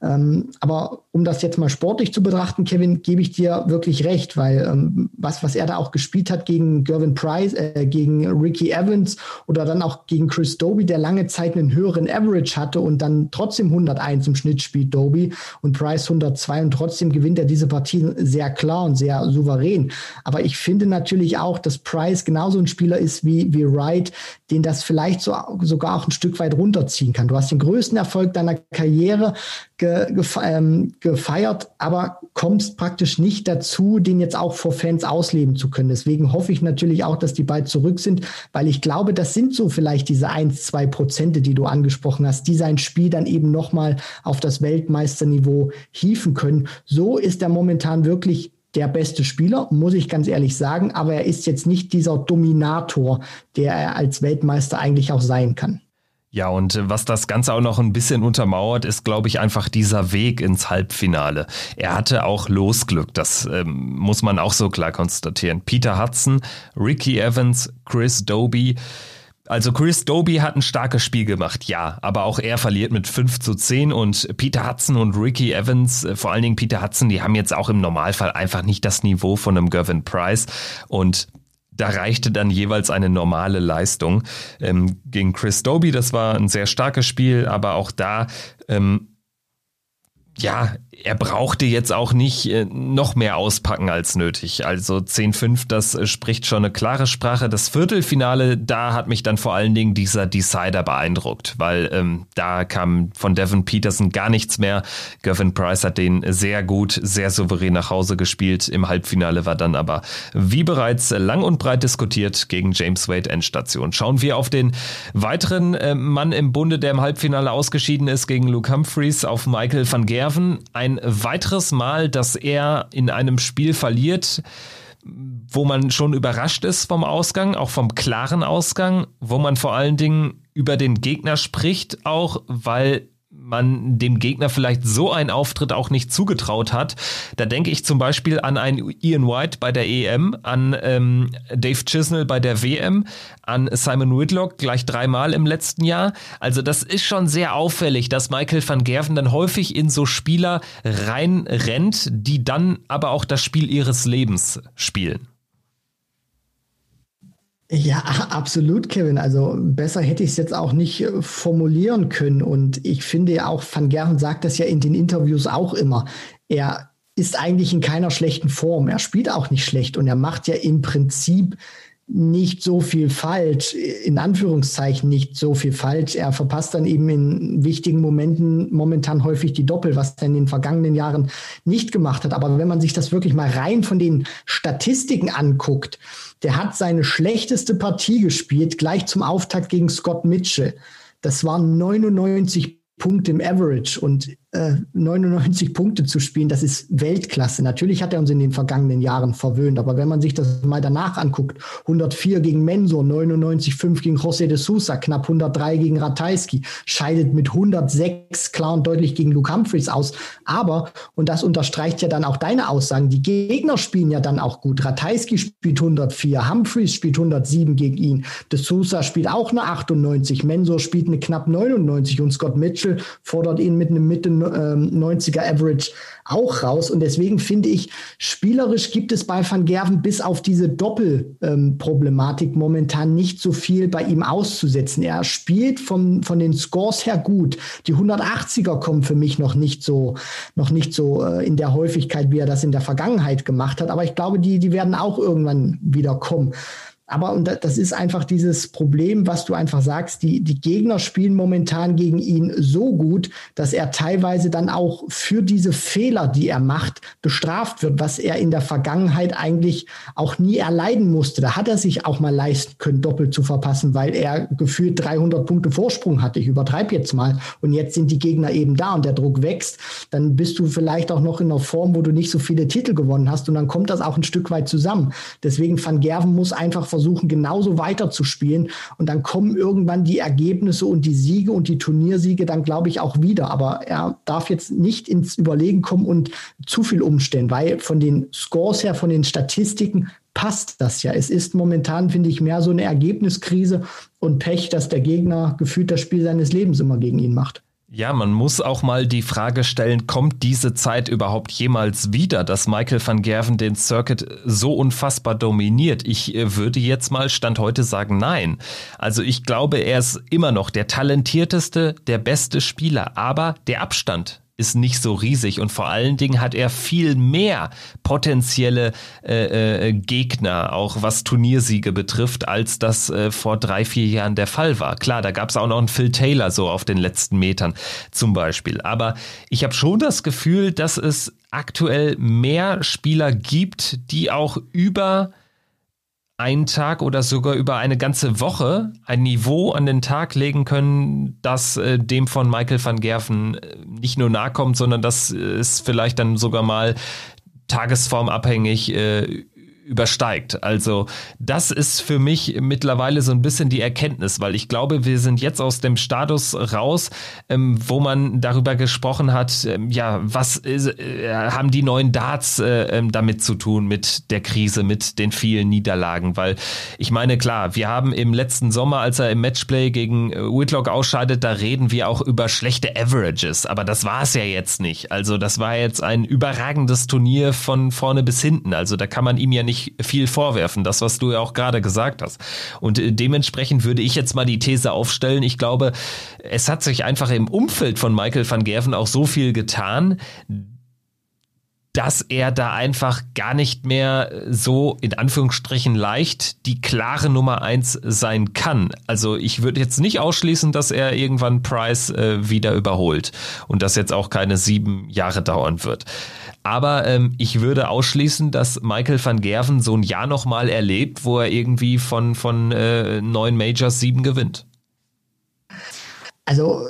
ähm, aber um das jetzt mal sportlich zu betrachten, Kevin, gebe ich dir wirklich recht, weil ähm, was, was er da auch gespielt hat gegen Gervin Price, äh, gegen Ricky Evans oder dann auch gegen Chris Doby, der lange Zeit einen höheren Average hatte und dann trotzdem 101 im Schnitt spielt Doby und Price 102 und trotzdem gewinnt er diese Partie sehr klar und sehr souverän. Aber ich finde natürlich auch, dass Price genauso ein Spieler ist wie, wie Wright, den das vielleicht so, sogar auch ein Stück weit runterziehen kann. Du hast den größten Erfolg deiner Karriere ge, ge, ähm, gefeiert, aber kommst praktisch nicht dazu, den jetzt auch vor Fans ausleben zu können. Deswegen hoffe ich natürlich auch, dass die bald zurück sind, weil ich glaube, das sind so vielleicht diese eins, zwei Prozente, die du angesprochen hast, die sein Spiel dann eben nochmal auf das Weltmeisterniveau hieven können. So ist er momentan wirklich der beste Spieler, muss ich ganz ehrlich sagen, aber er ist jetzt nicht dieser Dominator, der er als Weltmeister eigentlich auch sein kann. Ja, und was das Ganze auch noch ein bisschen untermauert, ist, glaube ich, einfach dieser Weg ins Halbfinale. Er hatte auch Losglück, das ähm, muss man auch so klar konstatieren. Peter Hudson, Ricky Evans, Chris Doby, also Chris Doby hat ein starkes Spiel gemacht, ja, aber auch er verliert mit 5 zu 10 und Peter Hudson und Ricky Evans, äh, vor allen Dingen Peter Hudson, die haben jetzt auch im Normalfall einfach nicht das Niveau von einem Gervin Price und da reichte dann jeweils eine normale Leistung. Ähm, gegen Chris Doby, das war ein sehr starkes Spiel, aber auch da ähm, ja, er brauchte jetzt auch nicht äh, noch mehr auspacken als nötig. Also 10-5, das äh, spricht schon eine klare Sprache. Das Viertelfinale, da hat mich dann vor allen Dingen dieser Decider beeindruckt, weil ähm, da kam von Devin Peterson gar nichts mehr. Gavin Price hat den sehr gut, sehr souverän nach Hause gespielt. Im Halbfinale war dann aber, wie bereits lang und breit diskutiert, gegen James Wade Endstation. Schauen wir auf den weiteren äh, Mann im Bunde, der im Halbfinale ausgeschieden ist, gegen Luke Humphreys, auf Michael van Gerven. Ein ein weiteres Mal, dass er in einem Spiel verliert, wo man schon überrascht ist vom Ausgang, auch vom klaren Ausgang, wo man vor allen Dingen über den Gegner spricht, auch weil man dem Gegner vielleicht so einen Auftritt auch nicht zugetraut hat. Da denke ich zum Beispiel an einen Ian White bei der EM, an ähm, Dave Chisnell bei der WM, an Simon Whitlock gleich dreimal im letzten Jahr. Also das ist schon sehr auffällig, dass Michael van Gerven dann häufig in so Spieler reinrennt, die dann aber auch das Spiel ihres Lebens spielen. Ja, absolut, Kevin. Also besser hätte ich es jetzt auch nicht äh, formulieren können. Und ich finde ja auch, Van Gerven sagt das ja in den Interviews auch immer. Er ist eigentlich in keiner schlechten Form. Er spielt auch nicht schlecht und er macht ja im Prinzip nicht so viel falsch, in Anführungszeichen nicht so viel falsch. Er verpasst dann eben in wichtigen Momenten momentan häufig die Doppel, was er in den vergangenen Jahren nicht gemacht hat. Aber wenn man sich das wirklich mal rein von den Statistiken anguckt, der hat seine schlechteste Partie gespielt, gleich zum Auftakt gegen Scott Mitchell. Das waren 99 Punkte im Average und äh, 99 Punkte zu spielen, das ist Weltklasse. Natürlich hat er uns in den vergangenen Jahren verwöhnt, aber wenn man sich das mal danach anguckt, 104 gegen Mensur, 99,5 gegen José de Sousa, knapp 103 gegen Ratajski, scheidet mit 106 klar und deutlich gegen Luke Humphreys aus. Aber, und das unterstreicht ja dann auch deine Aussagen, die Gegner spielen ja dann auch gut. Ratajski spielt 104, Humphreys spielt 107 gegen ihn, de Sousa spielt auch eine 98, Mensur spielt eine knapp 99 und Scott Mitchell fordert ihn mit einem Mitte 95er Average auch raus. Und deswegen finde ich, spielerisch gibt es bei Van Gerven bis auf diese Doppelproblematik ähm, momentan nicht so viel bei ihm auszusetzen. Er spielt vom, von den Scores her gut. Die 180er kommen für mich noch nicht so, noch nicht so äh, in der Häufigkeit, wie er das in der Vergangenheit gemacht hat. Aber ich glaube, die, die werden auch irgendwann wieder kommen. Aber und das ist einfach dieses Problem, was du einfach sagst, die, die Gegner spielen momentan gegen ihn so gut, dass er teilweise dann auch für diese Fehler, die er macht, bestraft wird, was er in der Vergangenheit eigentlich auch nie erleiden musste. Da hat er sich auch mal leisten können, doppelt zu verpassen, weil er gefühlt 300 Punkte Vorsprung hatte. Ich übertreibe jetzt mal. Und jetzt sind die Gegner eben da und der Druck wächst. Dann bist du vielleicht auch noch in einer Form, wo du nicht so viele Titel gewonnen hast und dann kommt das auch ein Stück weit zusammen. Deswegen Van Gerven muss einfach versuchen, versuchen, genauso weiterzuspielen. Und dann kommen irgendwann die Ergebnisse und die Siege und die Turniersiege dann, glaube ich, auch wieder. Aber er darf jetzt nicht ins Überlegen kommen und zu viel umstellen, weil von den Scores her, von den Statistiken passt das ja. Es ist momentan, finde ich, mehr so eine Ergebniskrise und Pech, dass der Gegner gefühlt das Spiel seines Lebens immer gegen ihn macht. Ja, man muss auch mal die Frage stellen, kommt diese Zeit überhaupt jemals wieder, dass Michael van Gerven den Circuit so unfassbar dominiert? Ich äh, würde jetzt mal Stand heute sagen, nein. Also ich glaube, er ist immer noch der talentierteste, der beste Spieler, aber der Abstand ist nicht so riesig und vor allen Dingen hat er viel mehr potenzielle äh, äh, Gegner, auch was Turniersiege betrifft, als das äh, vor drei, vier Jahren der Fall war. Klar, da gab es auch noch einen Phil Taylor so auf den letzten Metern zum Beispiel. Aber ich habe schon das Gefühl, dass es aktuell mehr Spieler gibt, die auch über einen Tag oder sogar über eine ganze Woche ein Niveau an den Tag legen können, das äh, dem von Michael van Gerven äh, nicht nur nahe kommt, sondern das ist vielleicht dann sogar mal tagesformabhängig äh, übersteigt. Also das ist für mich mittlerweile so ein bisschen die Erkenntnis, weil ich glaube, wir sind jetzt aus dem Status raus, ähm, wo man darüber gesprochen hat, ähm, ja, was ist, äh, haben die neuen Darts äh, ähm, damit zu tun mit der Krise, mit den vielen Niederlagen, weil ich meine, klar, wir haben im letzten Sommer, als er im Matchplay gegen äh, Whitlock ausscheidet, da reden wir auch über schlechte Averages, aber das war es ja jetzt nicht. Also das war jetzt ein überragendes Turnier von vorne bis hinten, also da kann man ihm ja nicht nicht viel vorwerfen, das, was du ja auch gerade gesagt hast. Und äh, dementsprechend würde ich jetzt mal die These aufstellen, ich glaube, es hat sich einfach im Umfeld von Michael van Gerven auch so viel getan, dass er da einfach gar nicht mehr so in Anführungsstrichen leicht die klare Nummer eins sein kann. Also ich würde jetzt nicht ausschließen, dass er irgendwann Price äh, wieder überholt und das jetzt auch keine sieben Jahre dauern wird. Aber ähm, ich würde ausschließen, dass Michael van Gerven so ein Jahr nochmal erlebt, wo er irgendwie von, von äh, neun Majors sieben gewinnt. Also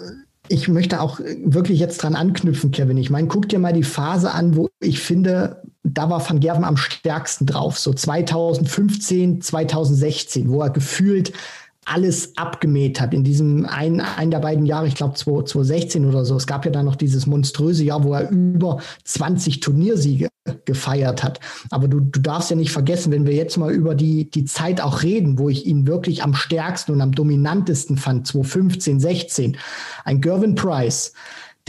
ich möchte auch wirklich jetzt dran anknüpfen, Kevin. Ich meine, guck dir mal die Phase an, wo ich finde, da war Van Gerven am stärksten drauf. So 2015, 2016, wo er gefühlt alles abgemäht hat in diesem ein, ein der beiden Jahre, ich glaube 2016 oder so. Es gab ja dann noch dieses monströse Jahr, wo er über 20 Turniersiege gefeiert hat. Aber du, du darfst ja nicht vergessen, wenn wir jetzt mal über die, die Zeit auch reden, wo ich ihn wirklich am stärksten und am dominantesten fand, 2015, 16, ein Gervin Price,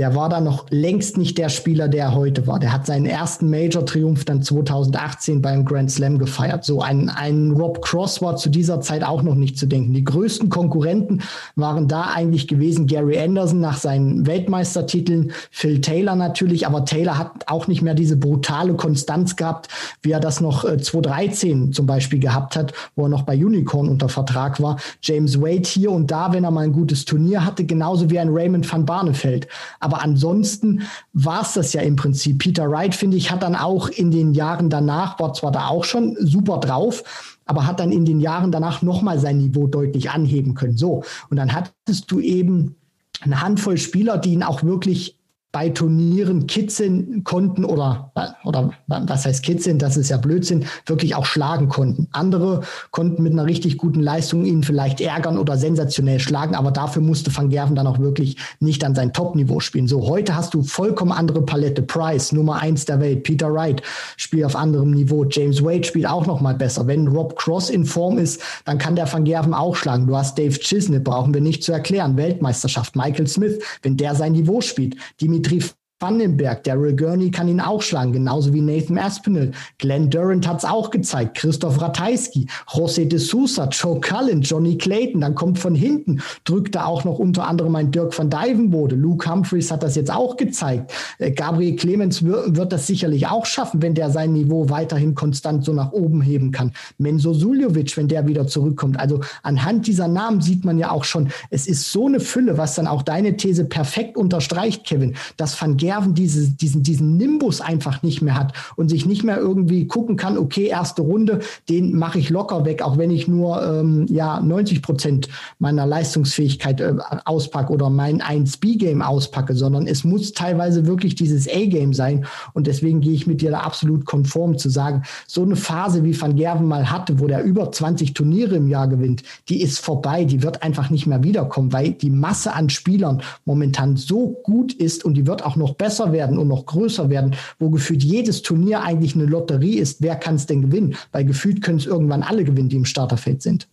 der war da noch längst nicht der Spieler, der er heute war. Der hat seinen ersten Major-Triumph dann 2018 beim Grand Slam gefeiert. So ein, ein Rob Cross war zu dieser Zeit auch noch nicht zu denken. Die größten Konkurrenten waren da eigentlich gewesen Gary Anderson nach seinen Weltmeistertiteln, Phil Taylor natürlich, aber Taylor hat auch nicht mehr diese brutale Konstanz gehabt, wie er das noch äh, 2013 zum Beispiel gehabt hat, wo er noch bei Unicorn unter Vertrag war. James Wade hier und da, wenn er mal ein gutes Turnier hatte, genauso wie ein Raymond van Barneveld. Aber aber ansonsten war es das ja im Prinzip. Peter Wright, finde ich, hat dann auch in den Jahren danach, war zwar da auch schon super drauf, aber hat dann in den Jahren danach nochmal sein Niveau deutlich anheben können. So. Und dann hattest du eben eine Handvoll Spieler, die ihn auch wirklich bei Turnieren kitzeln konnten oder, oder was heißt kitzeln, das ist ja Blödsinn, wirklich auch schlagen konnten. Andere konnten mit einer richtig guten Leistung ihn vielleicht ärgern oder sensationell schlagen, aber dafür musste Van Gerven dann auch wirklich nicht an sein Top-Niveau spielen. So, heute hast du vollkommen andere Palette. Price, Nummer eins der Welt, Peter Wright spielt auf anderem Niveau, James Wade spielt auch noch mal besser. Wenn Rob Cross in Form ist, dann kann der Van Gerven auch schlagen. Du hast Dave Chisney, brauchen wir nicht zu erklären, Weltmeisterschaft, Michael Smith, wenn der sein Niveau spielt, die Dimitri Vandenberg, Daryl Gurney kann ihn auch schlagen, genauso wie Nathan Aspinall. Glenn Durant hat es auch gezeigt. Christoph Ratajski, José de Sousa, Joe Cullen, Johnny Clayton. Dann kommt von hinten, drückt da auch noch unter anderem ein Dirk van Dijvenbode. Luke Humphreys hat das jetzt auch gezeigt. Äh, Gabriel Clemens wird das sicherlich auch schaffen, wenn der sein Niveau weiterhin konstant so nach oben heben kann. Menzo Suljovic, wenn der wieder zurückkommt. Also anhand dieser Namen sieht man ja auch schon, es ist so eine Fülle, was dann auch deine These perfekt unterstreicht, Kevin, dass Van Gerven Nerven diese, diesen, diesen Nimbus einfach nicht mehr hat und sich nicht mehr irgendwie gucken kann, okay, erste Runde, den mache ich locker weg, auch wenn ich nur ähm, ja 90 Prozent meiner Leistungsfähigkeit äh, auspacke oder mein 1B-Game auspacke, sondern es muss teilweise wirklich dieses A-Game sein. Und deswegen gehe ich mit dir da absolut konform zu sagen, so eine Phase wie Van Gerven mal hatte, wo der über 20 Turniere im Jahr gewinnt, die ist vorbei, die wird einfach nicht mehr wiederkommen, weil die Masse an Spielern momentan so gut ist und die wird auch noch besser werden und noch größer werden, wo gefühlt jedes Turnier eigentlich eine Lotterie ist, wer kann es denn gewinnen? Weil gefühlt können es irgendwann alle gewinnen, die im Starterfeld sind.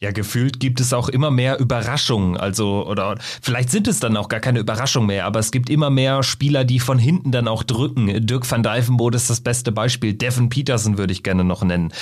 Ja, gefühlt gibt es auch immer mehr Überraschungen. Also, oder vielleicht sind es dann auch gar keine Überraschungen mehr, aber es gibt immer mehr Spieler, die von hinten dann auch drücken. Dirk van Dijvenbode ist das beste Beispiel. Devin Peterson würde ich gerne noch nennen.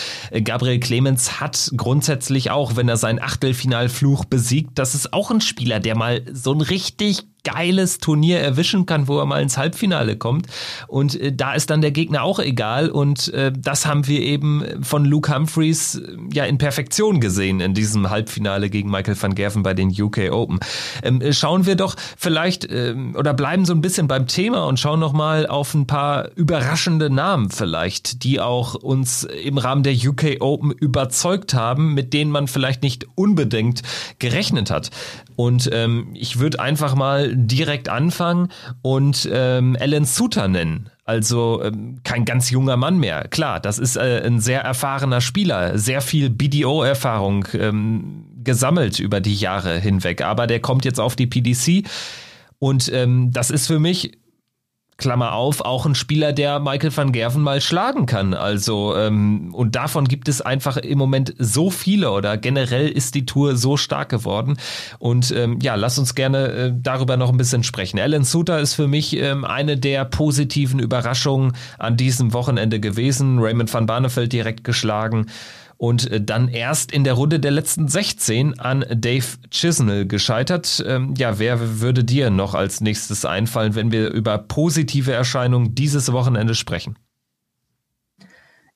Gabriel Clemens hat grundsätzlich auch, wenn er seinen Achtelfinalfluch besiegt, das ist auch ein Spieler, der mal so ein richtig geiles Turnier erwischen kann, wo er mal ins Halbfinale kommt. Und äh, da ist dann der Gegner auch egal. Und äh, das haben wir eben von Luke Humphreys äh, ja in Perfektion gesehen in diesem Halbfinale gegen Michael van Gerven bei den UK Open. Ähm, äh, schauen wir doch vielleicht ähm, oder bleiben so ein bisschen beim Thema und schauen noch mal auf ein paar überraschende Namen vielleicht, die auch uns im Rahmen der UK Open überzeugt haben, mit denen man vielleicht nicht unbedingt gerechnet hat. Und ähm, ich würde einfach mal direkt anfangen und ähm, Alan Suter nennen. Also ähm, kein ganz junger Mann mehr. Klar, das ist äh, ein sehr erfahrener Spieler, sehr viel BDO-Erfahrung ähm, gesammelt über die Jahre hinweg. Aber der kommt jetzt auf die PDC. Und ähm, das ist für mich Klammer auf, auch ein Spieler, der Michael van Gerven mal schlagen kann. Also, ähm, und davon gibt es einfach im Moment so viele oder generell ist die Tour so stark geworden. Und ähm, ja, lass uns gerne äh, darüber noch ein bisschen sprechen. Alan Suter ist für mich ähm, eine der positiven Überraschungen an diesem Wochenende gewesen. Raymond van Barneveld direkt geschlagen und äh, dann erst in der Runde der letzten 16 an Dave Chisnell gescheitert. Ähm, ja, wer würde dir noch als nächstes einfallen, wenn wir über positive Erscheinungen dieses Wochenende sprechen?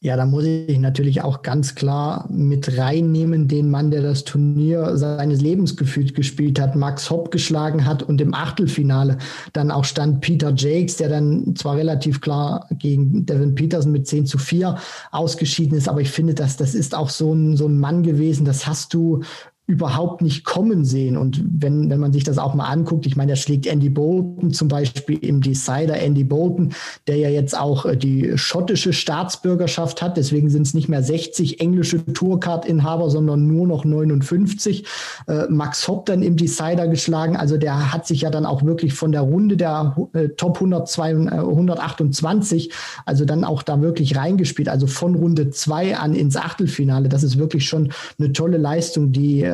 Ja, da muss ich natürlich auch ganz klar mit reinnehmen, den Mann, der das Turnier seines Lebens gefühlt gespielt hat, Max Hopp geschlagen hat und im Achtelfinale dann auch stand Peter Jakes, der dann zwar relativ klar gegen Devin Peterson mit 10 zu 4 ausgeschieden ist, aber ich finde, dass das ist auch so ein, so ein Mann gewesen, das hast du überhaupt nicht kommen sehen. Und wenn, wenn man sich das auch mal anguckt, ich meine, da schlägt Andy Bolton zum Beispiel im Decider, Andy Bolton, der ja jetzt auch äh, die schottische Staatsbürgerschaft hat. Deswegen sind es nicht mehr 60 englische Tourcard-Inhaber, sondern nur noch 59. Äh, Max Hopp dann im Decider geschlagen. Also der hat sich ja dann auch wirklich von der Runde der äh, Top 102, äh, 128, also dann auch da wirklich reingespielt. Also von Runde 2 an ins Achtelfinale. Das ist wirklich schon eine tolle Leistung, die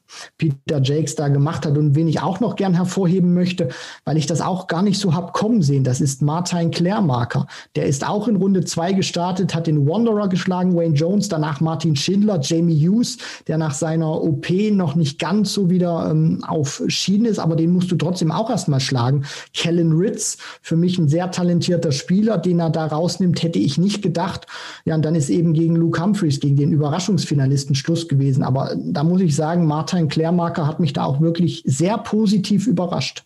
Peter Jakes da gemacht hat und wen ich auch noch gern hervorheben möchte, weil ich das auch gar nicht so hab kommen sehen. Das ist Martin Klärmarker. Der ist auch in Runde zwei gestartet, hat den Wanderer geschlagen, Wayne Jones, danach Martin Schindler, Jamie Hughes, der nach seiner OP noch nicht ganz so wieder ähm, auf Schienen ist, aber den musst du trotzdem auch erstmal schlagen. Kellen Ritz, für mich ein sehr talentierter Spieler, den er da rausnimmt, hätte ich nicht gedacht. Ja, und dann ist eben gegen Luke Humphreys, gegen den Überraschungsfinalisten Schluss gewesen. Aber da muss ich sagen, Martin Klärmarker hat mich da auch wirklich sehr positiv überrascht.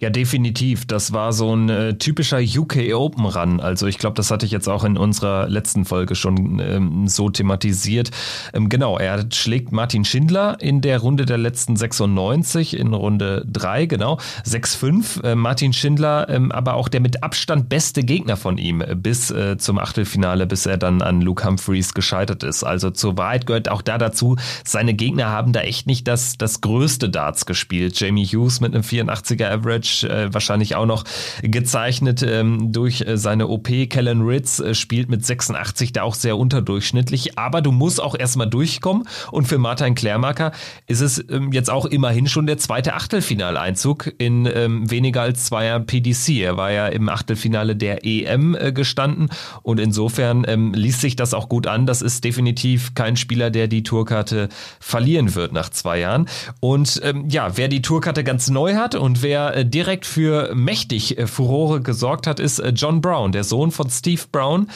Ja, definitiv. Das war so ein äh, typischer UK Open Run. Also ich glaube, das hatte ich jetzt auch in unserer letzten Folge schon ähm, so thematisiert. Ähm, genau, er schlägt Martin Schindler in der Runde der letzten 96, in Runde 3, genau, 6-5. Äh, Martin Schindler, ähm, aber auch der mit Abstand beste Gegner von ihm äh, bis äh, zum Achtelfinale, bis er dann an Luke Humphreys gescheitert ist. Also zur Wahrheit gehört auch da dazu, seine Gegner haben da echt nicht das, das größte Darts gespielt. Jamie Hughes mit einem 84er Average, Average äh, wahrscheinlich auch noch gezeichnet ähm, durch äh, seine OP. Kellen Ritz äh, spielt mit 86 da auch sehr unterdurchschnittlich, aber du musst auch erstmal durchkommen und für Martin Klärmacker ist es ähm, jetzt auch immerhin schon der zweite Achtelfinaleinzug in ähm, weniger als zwei Jahren PDC. Er war ja im Achtelfinale der EM äh, gestanden und insofern ähm, liest sich das auch gut an. Das ist definitiv kein Spieler, der die Tourkarte verlieren wird nach zwei Jahren. Und ähm, ja, wer die Tourkarte ganz neu hat und wer äh, direkt für mächtig äh, Furore gesorgt hat, ist äh, John Brown, der Sohn von Steve Brown.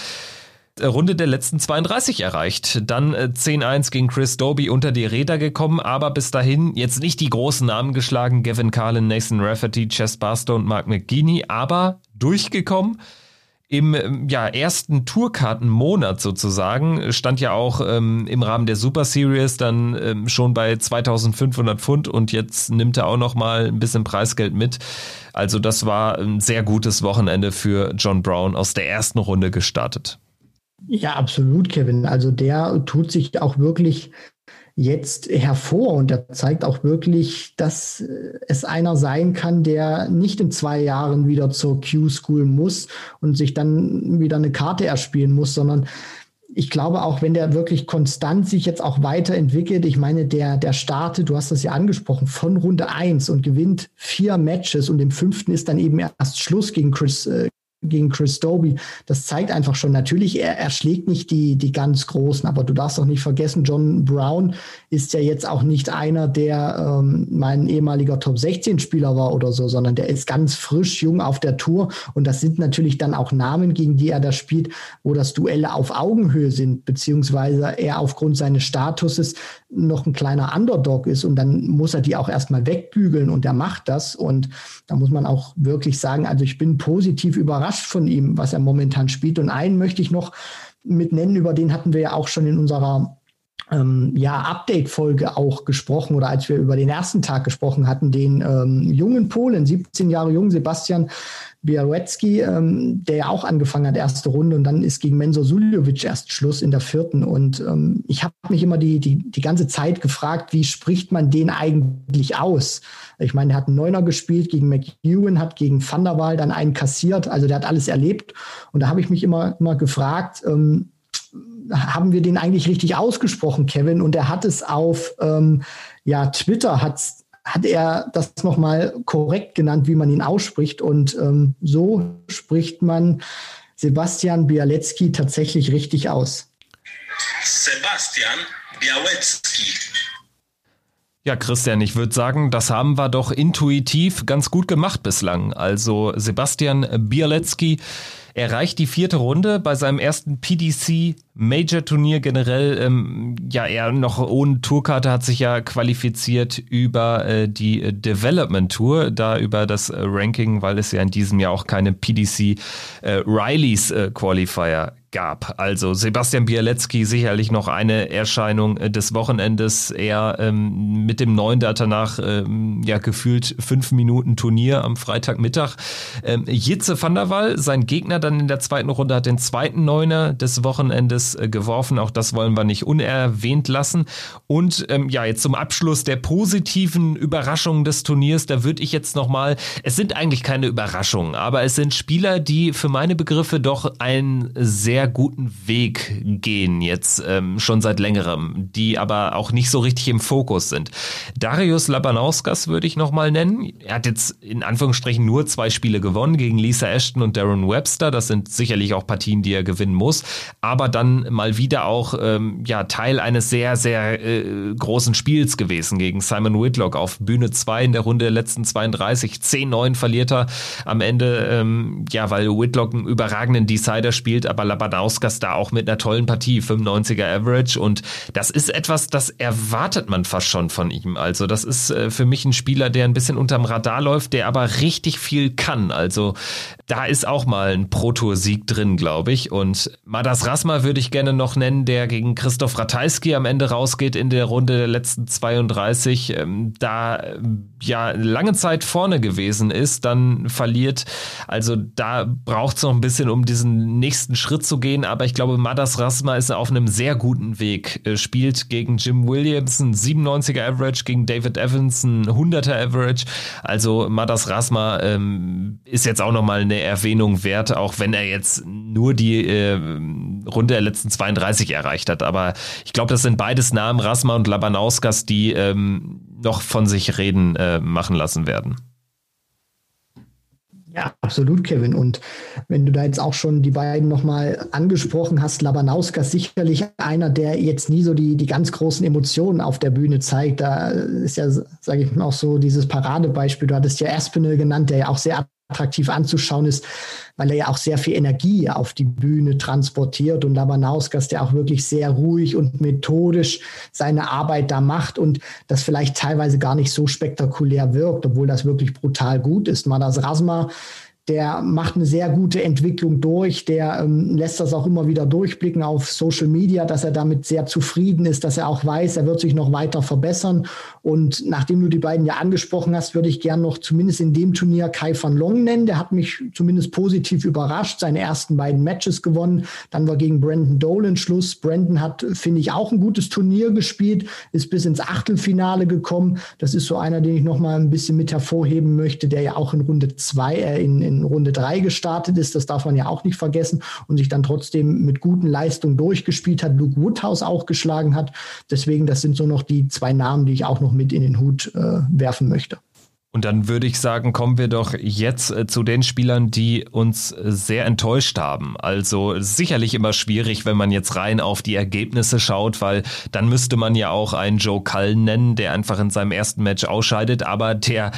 Äh, Runde der letzten 32 erreicht. Dann 10-1 äh, gegen Chris Doby unter die Räder gekommen, aber bis dahin jetzt nicht die großen Namen geschlagen. Gavin Carlin, Nathan Rafferty, Chess Barstow und Mark McGeaney, aber durchgekommen im ähm, ja, ersten Tourkartenmonat sozusagen stand ja auch ähm, im Rahmen der Super Series dann ähm, schon bei 2500 Pfund und jetzt nimmt er auch noch ein bisschen Preisgeld mit. Also das war ein sehr gutes Wochenende für John Brown aus der ersten Runde gestartet. Ja, absolut, Kevin. Also der tut sich auch wirklich jetzt hervor. Und er zeigt auch wirklich, dass äh, es einer sein kann, der nicht in zwei Jahren wieder zur Q-School muss und sich dann wieder eine Karte erspielen muss, sondern ich glaube auch, wenn der wirklich konstant sich jetzt auch weiterentwickelt, ich meine, der, der startet, du hast das ja angesprochen, von Runde eins und gewinnt vier Matches und im fünften ist dann eben erst Schluss gegen Chris, äh, gegen Chris Doby. Das zeigt einfach schon, natürlich, er, er schlägt nicht die, die ganz Großen, aber du darfst auch nicht vergessen, John Brown ist ja jetzt auch nicht einer, der ähm, mein ehemaliger Top-16-Spieler war oder so, sondern der ist ganz frisch, jung auf der Tour und das sind natürlich dann auch Namen, gegen die er da spielt, wo das Duelle auf Augenhöhe sind, beziehungsweise er aufgrund seines Statuses noch ein kleiner Underdog ist und dann muss er die auch erstmal wegbügeln und er macht das. Und da muss man auch wirklich sagen, also ich bin positiv überrascht von ihm, was er momentan spielt. Und einen möchte ich noch mit nennen, über den hatten wir ja auch schon in unserer ähm, ja, Update-Folge auch gesprochen oder als wir über den ersten Tag gesprochen hatten, den ähm, jungen Polen, 17 Jahre jung, Sebastian Białecki, ähm, der ja auch angefangen hat, erste Runde und dann ist gegen Mensur Suljovic erst Schluss in der vierten. Und ähm, ich habe mich immer die, die, die ganze Zeit gefragt, wie spricht man den eigentlich aus? Ich meine, der hat einen Neuner gespielt gegen McEwen, hat gegen Van der Waal dann einen kassiert, also der hat alles erlebt. Und da habe ich mich immer, immer gefragt, ähm, haben wir den eigentlich richtig ausgesprochen, Kevin? Und er hat es auf ähm, ja, Twitter, hat hat er das nochmal korrekt genannt, wie man ihn ausspricht. Und ähm, so spricht man Sebastian Bialecki tatsächlich richtig aus. Sebastian Bialecki. Ja, Christian, ich würde sagen, das haben wir doch intuitiv ganz gut gemacht bislang. Also Sebastian Bialecki erreicht die vierte Runde bei seinem ersten PDC Major Turnier generell. Ähm, ja, er noch ohne Tourkarte hat sich ja qualifiziert über äh, die Development Tour, da über das Ranking, weil es ja in diesem Jahr auch keine PDC äh, Rileys äh, Qualifier gab. Also Sebastian Bialecki sicherlich noch eine Erscheinung äh, des Wochenendes. Er ähm, mit dem neuen danach ähm, ja gefühlt fünf Minuten Turnier am Freitagmittag. Ähm, Jitze van der Waal, sein Gegner dann in der zweiten Runde, hat den zweiten Neuner des Wochenendes äh, geworfen. Auch das wollen wir nicht unerwähnt lassen. Und ähm, ja, jetzt zum Abschluss der positiven Überraschungen des Turniers, da würde ich jetzt nochmal, es sind eigentlich keine Überraschungen, aber es sind Spieler, die für meine Begriffe doch ein sehr sehr guten Weg gehen jetzt ähm, schon seit längerem, die aber auch nicht so richtig im Fokus sind. Darius Labanauskas würde ich nochmal nennen. Er hat jetzt in Anführungsstrichen nur zwei Spiele gewonnen gegen Lisa Ashton und Darren Webster. Das sind sicherlich auch Partien, die er gewinnen muss. Aber dann mal wieder auch ähm, ja Teil eines sehr, sehr äh, großen Spiels gewesen gegen Simon Whitlock auf Bühne 2 in der Runde der letzten 32. 10-9 verliert er am Ende, ähm, ja, weil Whitlock einen überragenden Decider spielt, aber Laban Banauskas da auch mit einer tollen Partie, 95er Average und das ist etwas, das erwartet man fast schon von ihm. Also das ist äh, für mich ein Spieler, der ein bisschen unterm Radar läuft, der aber richtig viel kann. Also da ist auch mal ein Pro-Tour-Sieg drin, glaube ich. Und Madas Rasma würde ich gerne noch nennen, der gegen Christoph Ratajski am Ende rausgeht in der Runde der letzten 32. Ähm, da ja lange Zeit vorne gewesen ist, dann verliert. Also da braucht es noch ein bisschen, um diesen nächsten Schritt zu gehen, aber ich glaube, Madas Rasma ist auf einem sehr guten Weg. Äh, spielt gegen Jim Williams ein 97er Average, gegen David Evans ein 100er Average. Also Madas Rasma ähm, ist jetzt auch nochmal eine Erwähnung wert, auch wenn er jetzt nur die äh, Runde der letzten 32 erreicht hat. Aber ich glaube, das sind beides Namen, Rasma und Labanauskas, die ähm, noch von sich reden äh, machen lassen werden. Ja, absolut, Kevin. Und wenn du da jetzt auch schon die beiden nochmal angesprochen hast, Labanauskas sicherlich einer, der jetzt nie so die, die ganz großen Emotionen auf der Bühne zeigt. Da ist ja, sage ich mal, auch so dieses Paradebeispiel. Du hattest ja Aspinall genannt, der ja auch sehr attraktiv anzuschauen ist, weil er ja auch sehr viel Energie auf die Bühne transportiert und Labanauskas, der auch wirklich sehr ruhig und methodisch seine Arbeit da macht und das vielleicht teilweise gar nicht so spektakulär wirkt, obwohl das wirklich brutal gut ist. Madas Rasma der macht eine sehr gute Entwicklung durch, der ähm, lässt das auch immer wieder durchblicken auf Social Media, dass er damit sehr zufrieden ist, dass er auch weiß, er wird sich noch weiter verbessern. Und nachdem du die beiden ja angesprochen hast, würde ich gern noch zumindest in dem Turnier Kai van Long nennen. Der hat mich zumindest positiv überrascht, seine ersten beiden Matches gewonnen. Dann war gegen Brandon Dolan Schluss. Brandon hat, finde ich, auch ein gutes Turnier gespielt, ist bis ins Achtelfinale gekommen. Das ist so einer, den ich noch mal ein bisschen mit hervorheben möchte, der ja auch in Runde zwei, äh, in, in in Runde drei gestartet ist, das darf man ja auch nicht vergessen, und sich dann trotzdem mit guten Leistungen durchgespielt hat, Luke Woodhouse auch geschlagen hat. Deswegen, das sind so noch die zwei Namen, die ich auch noch mit in den Hut äh, werfen möchte. Und dann würde ich sagen, kommen wir doch jetzt äh, zu den Spielern, die uns äh, sehr enttäuscht haben. Also sicherlich immer schwierig, wenn man jetzt rein auf die Ergebnisse schaut, weil dann müsste man ja auch einen Joe Cullen nennen, der einfach in seinem ersten Match ausscheidet. Aber der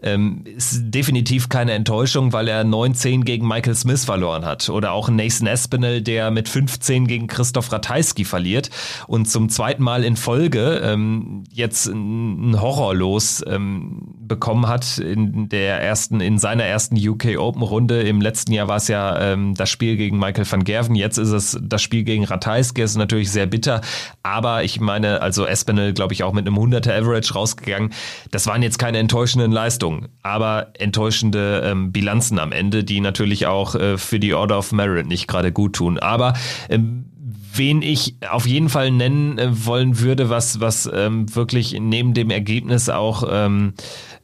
ähm, ist definitiv keine Enttäuschung, weil er 9-10 gegen Michael Smith verloren hat. Oder auch Nathan Espinel, der mit 15 gegen Christoph Ratajski verliert und zum zweiten Mal in Folge ähm, jetzt ein Horrorlos ähm, bekommen bekommen hat in der ersten, in seiner ersten UK Open Runde. Im letzten Jahr war es ja ähm, das Spiel gegen Michael van Gerven. Jetzt ist es das Spiel gegen Ratajski. ist natürlich sehr bitter. Aber ich meine, also Espinel, glaube ich, auch mit einem 100er Average rausgegangen. Das waren jetzt keine enttäuschenden Leistungen, aber enttäuschende ähm, Bilanzen am Ende, die natürlich auch äh, für die Order of Merit nicht gerade gut tun. Aber ähm, wen ich auf jeden Fall nennen äh, wollen würde, was, was ähm, wirklich neben dem Ergebnis auch ähm,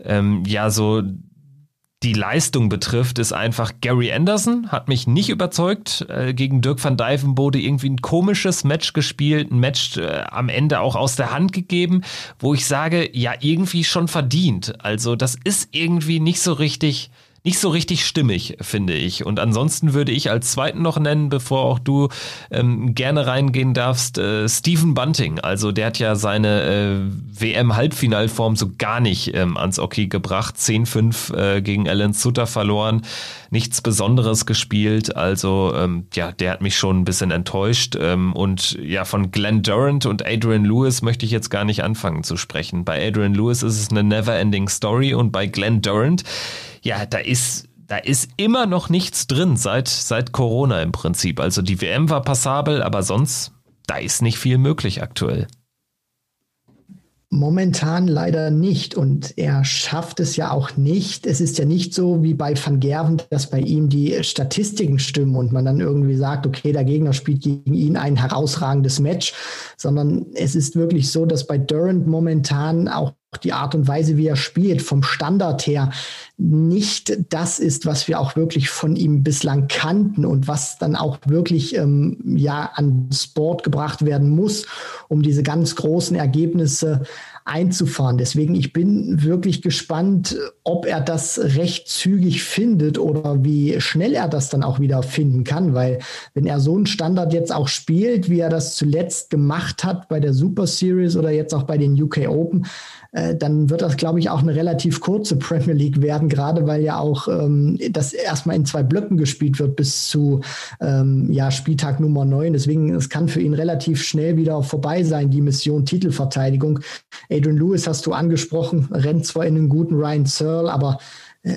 ähm, ja so die Leistung betrifft, ist einfach Gary Anderson, hat mich nicht überzeugt, äh, gegen Dirk van Dijvenbode irgendwie ein komisches Match gespielt, ein Match äh, am Ende auch aus der Hand gegeben, wo ich sage, ja, irgendwie schon verdient. Also das ist irgendwie nicht so richtig nicht so richtig stimmig, finde ich. Und ansonsten würde ich als zweiten noch nennen, bevor auch du ähm, gerne reingehen darfst, äh, Stephen Bunting. Also der hat ja seine äh, WM-Halbfinalform so gar nicht ähm, ans Hockey gebracht. 10-5 äh, gegen Alan Sutter verloren. Nichts Besonderes gespielt. Also ähm, ja, der hat mich schon ein bisschen enttäuscht. Ähm, und ja, von Glenn Durant und Adrian Lewis möchte ich jetzt gar nicht anfangen zu sprechen. Bei Adrian Lewis ist es eine never-ending Story und bei Glenn Durant ja, da ist, da ist immer noch nichts drin seit, seit Corona im Prinzip. Also die WM war passabel, aber sonst, da ist nicht viel möglich aktuell. Momentan leider nicht und er schafft es ja auch nicht. Es ist ja nicht so wie bei Van Gerven, dass bei ihm die Statistiken stimmen und man dann irgendwie sagt, okay, der Gegner spielt gegen ihn ein herausragendes Match, sondern es ist wirklich so, dass bei Durant momentan auch die Art und Weise, wie er spielt, vom Standard her nicht das ist, was wir auch wirklich von ihm bislang kannten und was dann auch wirklich ähm, ja an Sport gebracht werden muss, um diese ganz großen Ergebnisse einzufahren. Deswegen, ich bin wirklich gespannt, ob er das recht zügig findet oder wie schnell er das dann auch wieder finden kann, weil wenn er so einen Standard jetzt auch spielt, wie er das zuletzt gemacht hat bei der Super Series oder jetzt auch bei den UK Open, äh, dann wird das, glaube ich, auch eine relativ kurze Premier League werden, gerade weil ja auch ähm, das erstmal in zwei Blöcken gespielt wird bis zu ähm, ja, Spieltag Nummer 9. Deswegen, es kann für ihn relativ schnell wieder vorbei sein, die Mission Titelverteidigung. Adrian Lewis hast du angesprochen, rennt zwar in einen guten Ryan Searle, aber äh,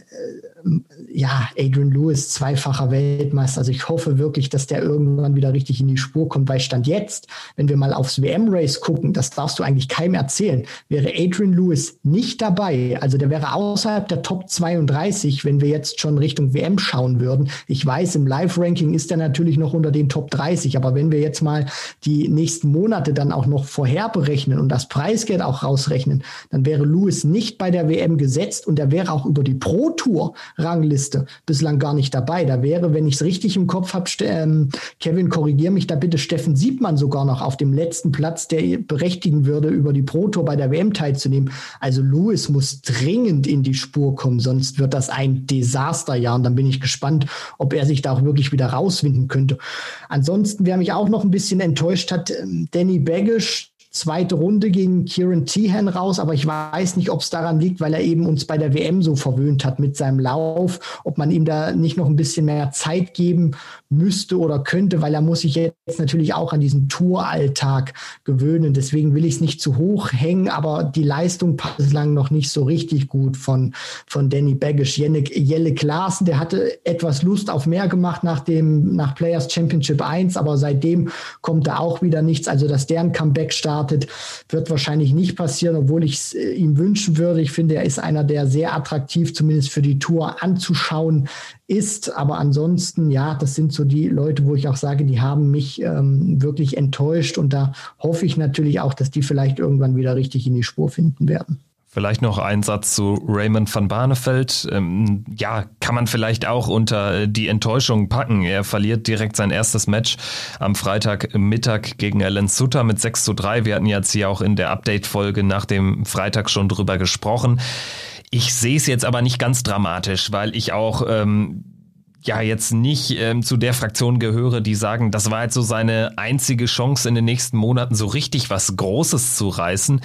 ja, Adrian Lewis, zweifacher Weltmeister. Also ich hoffe wirklich, dass der irgendwann wieder richtig in die Spur kommt, weil Stand jetzt, wenn wir mal aufs WM-Race gucken, das darfst du eigentlich keinem erzählen, wäre Adrian Lewis nicht dabei, also der wäre außerhalb der Top 32, wenn wir jetzt schon Richtung WM schauen würden. Ich weiß, im Live-Ranking ist er natürlich noch unter den Top 30, aber wenn wir jetzt mal die nächsten Monate dann auch noch vorher berechnen und das Preisgeld auch rausrechnen, dann wäre Lewis nicht bei der WM gesetzt und er wäre auch über die Pro Tour Rangliste bislang gar nicht dabei. Da wäre, wenn ich es richtig im Kopf habe, ähm, Kevin, korrigier mich da bitte, Steffen Siebmann sogar noch auf dem letzten Platz, der berechtigen würde, über die Pro bei der WM teilzunehmen. Also Lewis muss dringend in die Spur kommen, sonst wird das ein Desasterjahr. Und dann bin ich gespannt, ob er sich da auch wirklich wieder rauswinden könnte. Ansonsten, wer mich auch noch ein bisschen enttäuscht hat, ähm, Danny Baggish, zweite Runde gegen Kieran Tehan raus, aber ich weiß nicht, ob es daran liegt, weil er eben uns bei der WM so verwöhnt hat mit seinem Lauf, ob man ihm da nicht noch ein bisschen mehr Zeit geben müsste oder könnte, weil er muss sich jetzt natürlich auch an diesen Touralltag gewöhnen. Deswegen will ich es nicht zu hoch hängen, aber die Leistung passt bislang noch nicht so richtig gut von, von Danny Baggish. Jelle, Klaassen, der hatte etwas Lust auf mehr gemacht nach dem, nach Players Championship 1, aber seitdem kommt da auch wieder nichts. Also, dass der ein Comeback startet, wird wahrscheinlich nicht passieren, obwohl ich es äh, ihm wünschen würde. Ich finde, er ist einer, der sehr attraktiv zumindest für die Tour anzuschauen ist. Aber ansonsten, ja, das sind so die Leute, wo ich auch sage, die haben mich ähm, wirklich enttäuscht. Und da hoffe ich natürlich auch, dass die vielleicht irgendwann wieder richtig in die Spur finden werden. Vielleicht noch ein Satz zu Raymond van Barneveld. Ähm, ja, kann man vielleicht auch unter die Enttäuschung packen. Er verliert direkt sein erstes Match am Freitagmittag gegen Alan Sutter mit 6 zu 3. Wir hatten jetzt hier auch in der Update-Folge nach dem Freitag schon drüber gesprochen. Ich sehe es jetzt aber nicht ganz dramatisch, weil ich auch ähm, ja jetzt nicht ähm, zu der Fraktion gehöre, die sagen, das war jetzt so seine einzige Chance in den nächsten Monaten so richtig was Großes zu reißen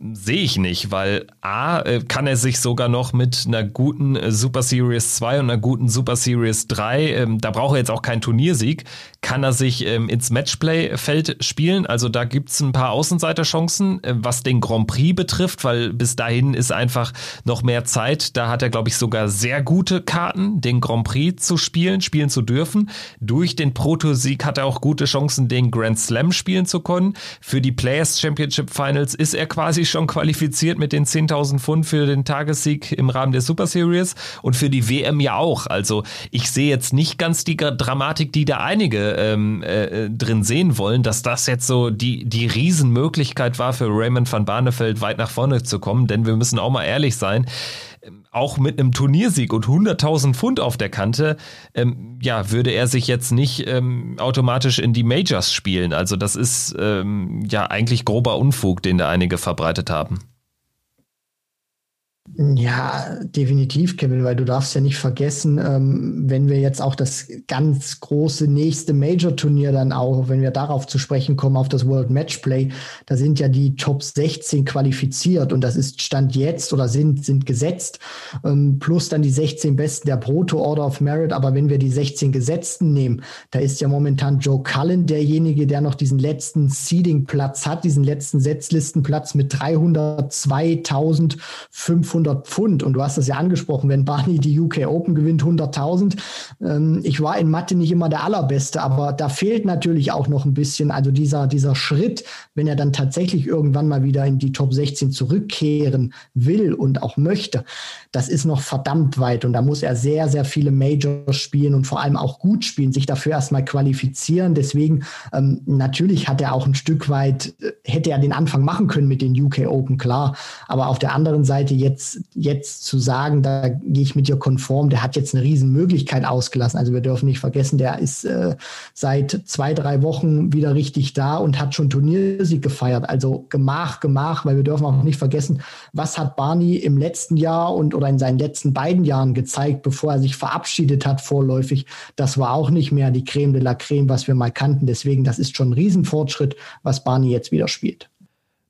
sehe ich nicht, weil A, äh, kann er sich sogar noch mit einer guten äh, Super Series 2 und einer guten Super Series 3, ähm, da braucht er jetzt auch keinen Turniersieg, kann er sich ähm, ins Matchplay-Feld spielen. Also da gibt's ein paar Außenseiterchancen, äh, was den Grand Prix betrifft, weil bis dahin ist einfach noch mehr Zeit. Da hat er, glaube ich, sogar sehr gute Karten, den Grand Prix zu spielen, spielen zu dürfen. Durch den Proto-Sieg hat er auch gute Chancen, den Grand Slam spielen zu können. Für die Players Championship Finals ist er quasi schon qualifiziert mit den 10.000 Pfund für den Tagessieg im Rahmen der Super Series und für die WM ja auch. Also ich sehe jetzt nicht ganz die Dramatik, die da einige ähm, äh, drin sehen wollen, dass das jetzt so die, die Riesenmöglichkeit war für Raymond van Barneveld weit nach vorne zu kommen, denn wir müssen auch mal ehrlich sein auch mit einem Turniersieg und 100.000 Pfund auf der Kante, ähm, ja, würde er sich jetzt nicht ähm, automatisch in die Majors spielen. Also das ist ähm, ja eigentlich grober Unfug, den da einige verbreitet haben. Ja, definitiv, Kevin, weil du darfst ja nicht vergessen, ähm, wenn wir jetzt auch das ganz große nächste Major-Turnier dann auch, wenn wir darauf zu sprechen kommen, auf das World Matchplay, da sind ja die Top 16 qualifiziert und das ist Stand jetzt oder sind, sind gesetzt, ähm, plus dann die 16 Besten der Proto Order of Merit. Aber wenn wir die 16 Gesetzten nehmen, da ist ja momentan Joe Cullen derjenige, der noch diesen letzten Seeding-Platz hat, diesen letzten Setzlistenplatz mit 302.500 500 Pfund. Und du hast es ja angesprochen, wenn Barney die UK Open gewinnt, 100.000. Ähm, ich war in Mathe nicht immer der Allerbeste, aber da fehlt natürlich auch noch ein bisschen, also dieser, dieser Schritt, wenn er dann tatsächlich irgendwann mal wieder in die Top 16 zurückkehren will und auch möchte, das ist noch verdammt weit. Und da muss er sehr, sehr viele Majors spielen und vor allem auch gut spielen, sich dafür erstmal qualifizieren. Deswegen, ähm, natürlich hat er auch ein Stück weit, äh, hätte er den Anfang machen können mit den UK Open, klar. Aber auf der anderen Seite jetzt jetzt, zu sagen, da gehe ich mit dir konform, der hat jetzt eine Riesenmöglichkeit ausgelassen. Also wir dürfen nicht vergessen, der ist äh, seit zwei, drei Wochen wieder richtig da und hat schon Turniersieg gefeiert. Also Gemach, Gemach, weil wir dürfen auch nicht vergessen, was hat Barney im letzten Jahr und oder in seinen letzten beiden Jahren gezeigt, bevor er sich verabschiedet hat vorläufig. Das war auch nicht mehr die Creme de la Creme, was wir mal kannten. Deswegen, das ist schon ein Riesenfortschritt, was Barney jetzt wieder spielt.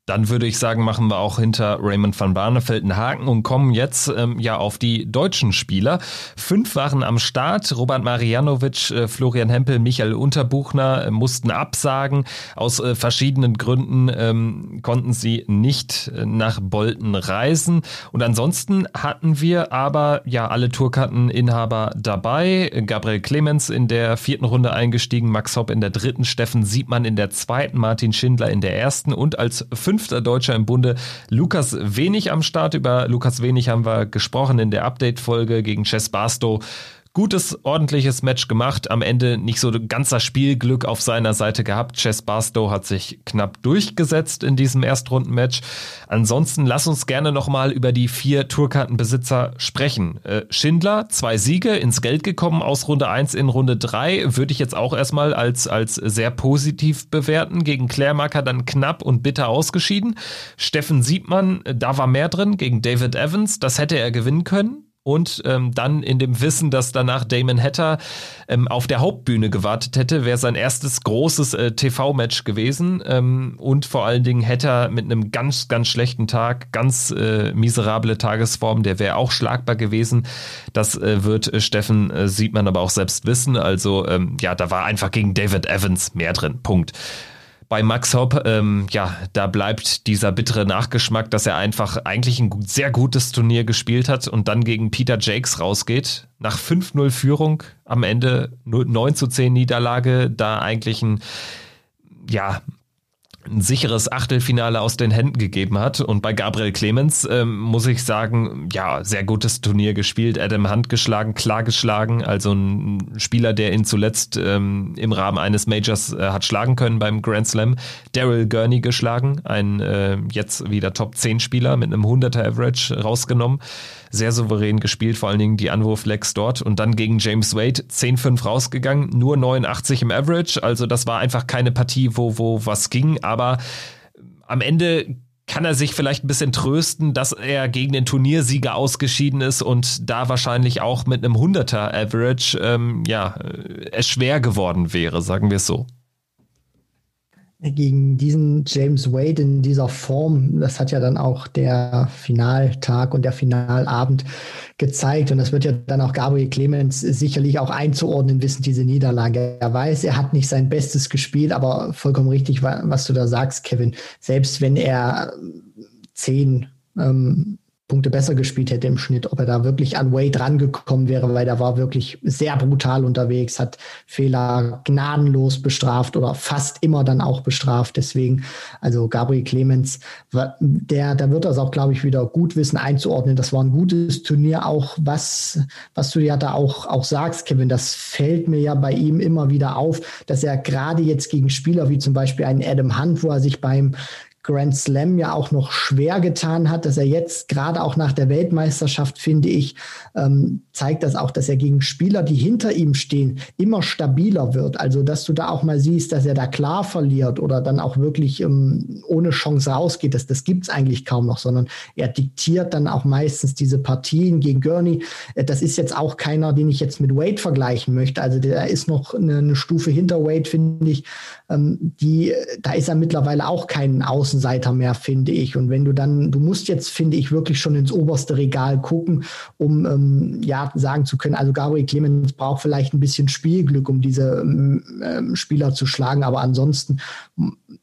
Dann würde ich sagen, machen wir auch hinter Raymond van Barneveld einen Haken und kommen jetzt ähm, ja auf die deutschen Spieler. Fünf waren am Start. Robert Marianovic, äh, Florian Hempel, Michael Unterbuchner äh, mussten absagen. Aus äh, verschiedenen Gründen ähm, konnten sie nicht äh, nach Bolton reisen. Und ansonsten hatten wir aber ja alle Tourkarteninhaber dabei. Gabriel Clemens in der vierten Runde eingestiegen, Max Hopp in der dritten, Steffen Siebmann in der zweiten, Martin Schindler in der ersten und als fünf fünfter Deutscher im Bunde. Lukas Wenig am Start. Über Lukas Wenig haben wir gesprochen in der Update-Folge gegen Chess Barstow gutes, ordentliches Match gemacht. Am Ende nicht so ganzer Spielglück auf seiner Seite gehabt. Chess Barstow hat sich knapp durchgesetzt in diesem Erstrundenmatch. Ansonsten lass uns gerne nochmal über die vier Tourkartenbesitzer sprechen. Äh, Schindler, zwei Siege, ins Geld gekommen aus Runde 1 in Runde 3, würde ich jetzt auch erstmal als, als sehr positiv bewerten. Gegen Klärmarker dann knapp und bitter ausgeschieden. Steffen Siebmann, da war mehr drin gegen David Evans, das hätte er gewinnen können und ähm, dann in dem Wissen, dass danach Damon Hatter ähm, auf der Hauptbühne gewartet hätte, wäre sein erstes großes äh, TV-Match gewesen ähm, und vor allen Dingen Hatter mit einem ganz, ganz schlechten Tag, ganz äh, miserable Tagesform, der wäre auch schlagbar gewesen. Das äh, wird äh, Steffen, äh, sieht man aber auch selbst wissen. Also ähm, ja, da war einfach gegen David Evans mehr drin. Punkt bei Max Hopp, ähm, ja, da bleibt dieser bittere Nachgeschmack, dass er einfach eigentlich ein sehr gutes Turnier gespielt hat und dann gegen Peter Jakes rausgeht. Nach 5-0 Führung am Ende 9 zu 10 Niederlage, da eigentlich ein, ja, ein sicheres Achtelfinale aus den Händen gegeben hat. Und bei Gabriel Clemens ähm, muss ich sagen, ja, sehr gutes Turnier gespielt, Adam Hunt geschlagen, klar geschlagen. Also ein Spieler, der ihn zuletzt ähm, im Rahmen eines Majors äh, hat schlagen können beim Grand Slam. Daryl Gurney geschlagen, ein äh, jetzt wieder Top 10 Spieler mit einem 100er Average rausgenommen sehr souverän gespielt, vor allen Dingen die Anwurflex dort. Und dann gegen James Wade 10-5 rausgegangen, nur 89 im Average, also das war einfach keine Partie, wo, wo was ging, aber am Ende kann er sich vielleicht ein bisschen trösten, dass er gegen den Turniersieger ausgeschieden ist und da wahrscheinlich auch mit einem 100er Average ähm, ja, äh, es schwer geworden wäre, sagen wir es so gegen diesen James Wade in dieser Form, das hat ja dann auch der Finaltag und der Finalabend gezeigt. Und das wird ja dann auch Gabriel Clemens sicherlich auch einzuordnen wissen, diese Niederlage. Er weiß, er hat nicht sein Bestes gespielt, aber vollkommen richtig, was du da sagst, Kevin. Selbst wenn er zehn ähm, Punkte besser gespielt hätte im Schnitt, ob er da wirklich an Wade rangekommen wäre, weil der war wirklich sehr brutal unterwegs, hat Fehler gnadenlos bestraft oder fast immer dann auch bestraft. Deswegen, also Gabriel Clemens, der, da wird das auch, glaube ich, wieder gut wissen einzuordnen. Das war ein gutes Turnier, auch was, was du ja da auch, auch sagst, Kevin, das fällt mir ja bei ihm immer wieder auf, dass er gerade jetzt gegen Spieler wie zum Beispiel einen Adam Hunt, wo er sich beim Grand Slam ja auch noch schwer getan hat, dass er jetzt gerade auch nach der Weltmeisterschaft, finde ich, ähm, zeigt das auch, dass er gegen Spieler, die hinter ihm stehen, immer stabiler wird. Also, dass du da auch mal siehst, dass er da klar verliert oder dann auch wirklich ähm, ohne Chance rausgeht, das, das gibt's eigentlich kaum noch, sondern er diktiert dann auch meistens diese Partien gegen Gurney. Äh, das ist jetzt auch keiner, den ich jetzt mit Wade vergleichen möchte. Also, der ist noch eine, eine Stufe hinter Wade, finde ich. Ähm, die, da ist er mittlerweile auch kein Außenseiter mehr, finde ich. Und wenn du dann, du musst jetzt, finde ich, wirklich schon ins oberste Regal gucken, um ähm, ja sagen zu können, also Gabriel Clemens braucht vielleicht ein bisschen Spielglück, um diese ähm, Spieler zu schlagen, aber ansonsten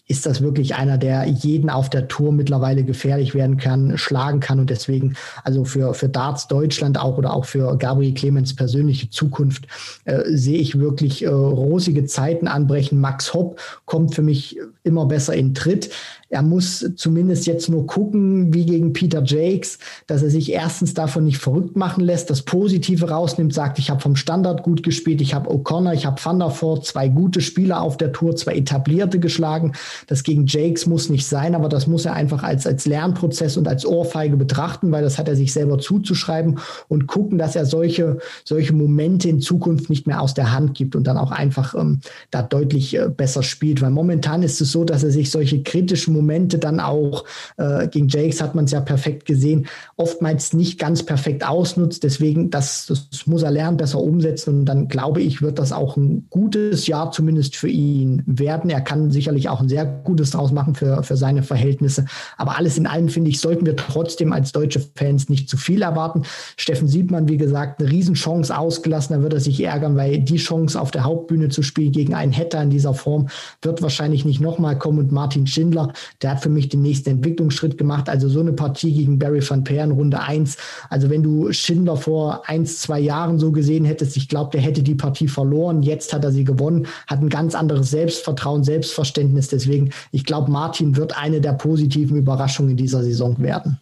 ist das wirklich einer, der jeden auf der Tour mittlerweile gefährlich werden kann, schlagen kann und deswegen, also für, für Darts Deutschland auch oder auch für Gabriel Clemens persönliche Zukunft äh, sehe ich wirklich äh, rosige Zeiten anbrechen. Max Hopp kommt für mich immer besser in Tritt. Er muss zumindest jetzt nur gucken, wie gegen Peter Jakes, dass er sich erstens davon nicht verrückt machen lässt, das Positive rausnimmt, sagt, ich habe vom Standard gut gespielt, ich habe O'Connor, ich habe Van der Voort, zwei gute Spieler auf der Tour, zwei etablierte geschlagen. Das gegen Jakes muss nicht sein, aber das muss er einfach als, als Lernprozess und als Ohrfeige betrachten, weil das hat er sich selber zuzuschreiben und gucken, dass er solche, solche Momente in Zukunft nicht mehr aus der Hand gibt und dann auch einfach ähm, da deutlich äh, besser spielt. Weil momentan ist es so, dass er sich solche kritischen Momente dann auch, äh, gegen Jakes hat man es ja perfekt gesehen, oftmals nicht ganz perfekt ausnutzt. Deswegen, das, das muss er lernen, besser umsetzen. Und dann glaube ich, wird das auch ein gutes Jahr zumindest für ihn werden. Er kann sicherlich auch ein sehr Gutes draus machen für, für seine Verhältnisse. Aber alles in allem, finde ich, sollten wir trotzdem als deutsche Fans nicht zu viel erwarten. Steffen Siebmann, wie gesagt, eine Riesenchance ausgelassen. Da wird er sich ärgern, weil die Chance auf der Hauptbühne zu spielen gegen einen Hatter in dieser Form wird wahrscheinlich nicht nochmal kommen. Und Martin Schindler, der hat für mich den nächsten Entwicklungsschritt gemacht. Also so eine Partie gegen Barry van Peer in Runde 1. Also wenn du Schindler vor eins, zwei Jahren so gesehen hättest, ich glaube, der hätte die Partie verloren. Jetzt hat er sie gewonnen, hat ein ganz anderes Selbstvertrauen, Selbstverständnis. Deswegen, ich glaube, Martin wird eine der positiven Überraschungen dieser Saison werden.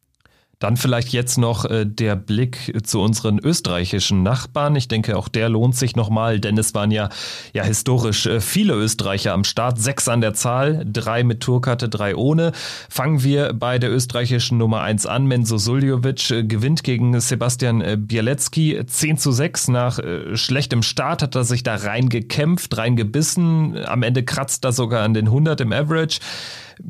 Dann vielleicht jetzt noch äh, der Blick zu unseren österreichischen Nachbarn. Ich denke, auch der lohnt sich nochmal, denn es waren ja, ja historisch äh, viele Österreicher am Start. Sechs an der Zahl, drei mit Tourkarte, drei ohne. Fangen wir bei der österreichischen Nummer eins an. Menzo Suljovic äh, gewinnt gegen Sebastian äh, Bielecki 10 zu 6. Nach schlechtem Start hat er sich da reingekämpft, reingebissen. Am Ende kratzt er sogar an den 100 im Average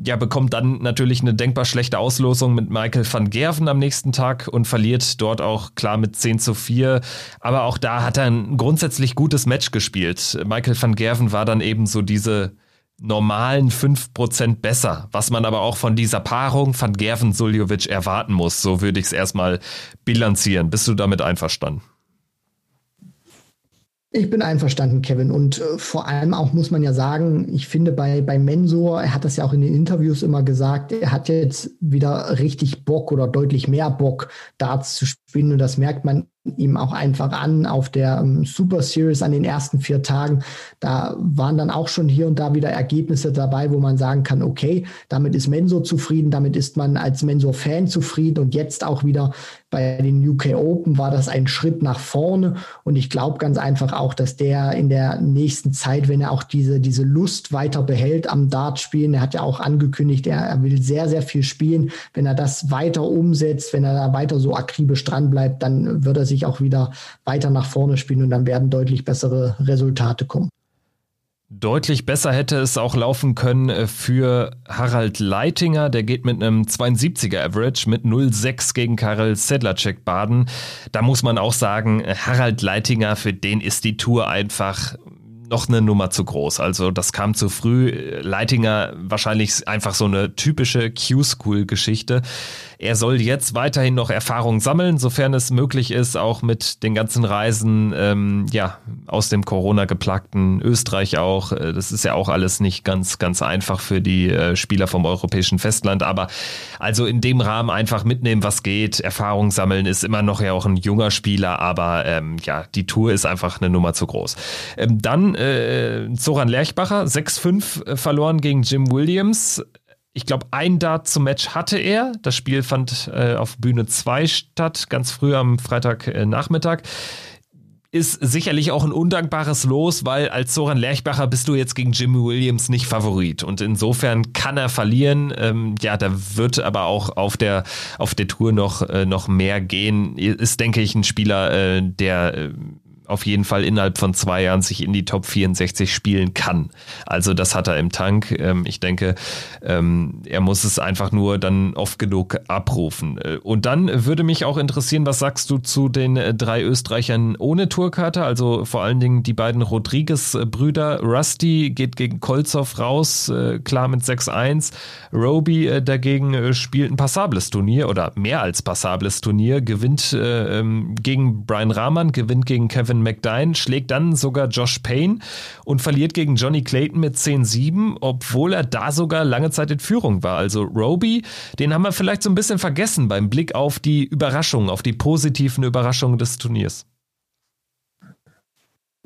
ja, bekommt dann natürlich eine denkbar schlechte Auslosung mit Michael van Gerven am nächsten Tag und verliert dort auch klar mit 10 zu 4. Aber auch da hat er ein grundsätzlich gutes Match gespielt. Michael van Gerven war dann eben so diese normalen 5% besser, was man aber auch von dieser Paarung van Gerven-Suljovic erwarten muss. So würde ich es erstmal bilanzieren. Bist du damit einverstanden? Ich bin einverstanden, Kevin. Und äh, vor allem auch muss man ja sagen, ich finde bei, bei Mensor, er hat das ja auch in den Interviews immer gesagt, er hat jetzt wieder richtig Bock oder deutlich mehr Bock, Darts zu spielen. Und das merkt man ihm auch einfach an auf der um, Super Series an den ersten vier Tagen. Da waren dann auch schon hier und da wieder Ergebnisse dabei, wo man sagen kann, okay, damit ist Mensor zufrieden, damit ist man als Mensor-Fan zufrieden und jetzt auch wieder bei den UK Open war das ein Schritt nach vorne und ich glaube ganz einfach auch, dass der in der nächsten Zeit, wenn er auch diese, diese Lust weiter behält am Dart spielen, er hat ja auch angekündigt, er, er will sehr, sehr viel spielen, wenn er das weiter umsetzt, wenn er da weiter so akribisch dran bleibt, dann wird er sich auch wieder weiter nach vorne spielen und dann werden deutlich bessere Resultate kommen. Deutlich besser hätte es auch laufen können äh, für Harald Leitinger. Der geht mit einem 72er Average mit 0,6 gegen Karel Sedlacek baden. Da muss man auch sagen, Harald Leitinger, für den ist die Tour einfach noch eine Nummer zu groß. Also das kam zu früh. Leitinger wahrscheinlich einfach so eine typische Q-School-Geschichte. Er soll jetzt weiterhin noch Erfahrung sammeln, sofern es möglich ist, auch mit den ganzen Reisen ähm, ja, aus dem Corona-geplagten Österreich auch. Äh, das ist ja auch alles nicht ganz, ganz einfach für die äh, Spieler vom europäischen Festland. Aber also in dem Rahmen einfach mitnehmen, was geht. Erfahrung sammeln ist immer noch ja auch ein junger Spieler, aber ähm, ja, die Tour ist einfach eine Nummer zu groß. Ähm, dann äh, Zoran Lerchbacher, 6-5 äh, verloren gegen Jim Williams ich glaube, ein Dart zum Match hatte er. Das Spiel fand äh, auf Bühne 2 statt, ganz früh am Freitagnachmittag. Äh, ist sicherlich auch ein undankbares Los, weil als Soran Lerchbacher bist du jetzt gegen Jimmy Williams nicht Favorit. Und insofern kann er verlieren. Ähm, ja, da wird aber auch auf der, auf der Tour noch, äh, noch mehr gehen. Ist, denke ich, ein Spieler, äh, der äh, auf jeden Fall innerhalb von zwei Jahren sich in die Top 64 spielen kann. Also das hat er im Tank. Ähm, ich denke, ähm, er muss es einfach nur dann oft genug abrufen. Äh, und dann würde mich auch interessieren, was sagst du zu den äh, drei Österreichern ohne Tourkarte? Also vor allen Dingen die beiden Rodriguez-Brüder. Rusty geht gegen Kolzow raus, äh, klar mit 6-1. Roby dagegen spielt ein passables Turnier oder mehr als passables Turnier, gewinnt ähm, gegen Brian Rahman, gewinnt gegen Kevin Kevin McDine schlägt dann sogar Josh Payne und verliert gegen Johnny Clayton mit 10-7, obwohl er da sogar lange Zeit in Führung war. Also Roby, den haben wir vielleicht so ein bisschen vergessen beim Blick auf die Überraschungen, auf die positiven Überraschungen des Turniers.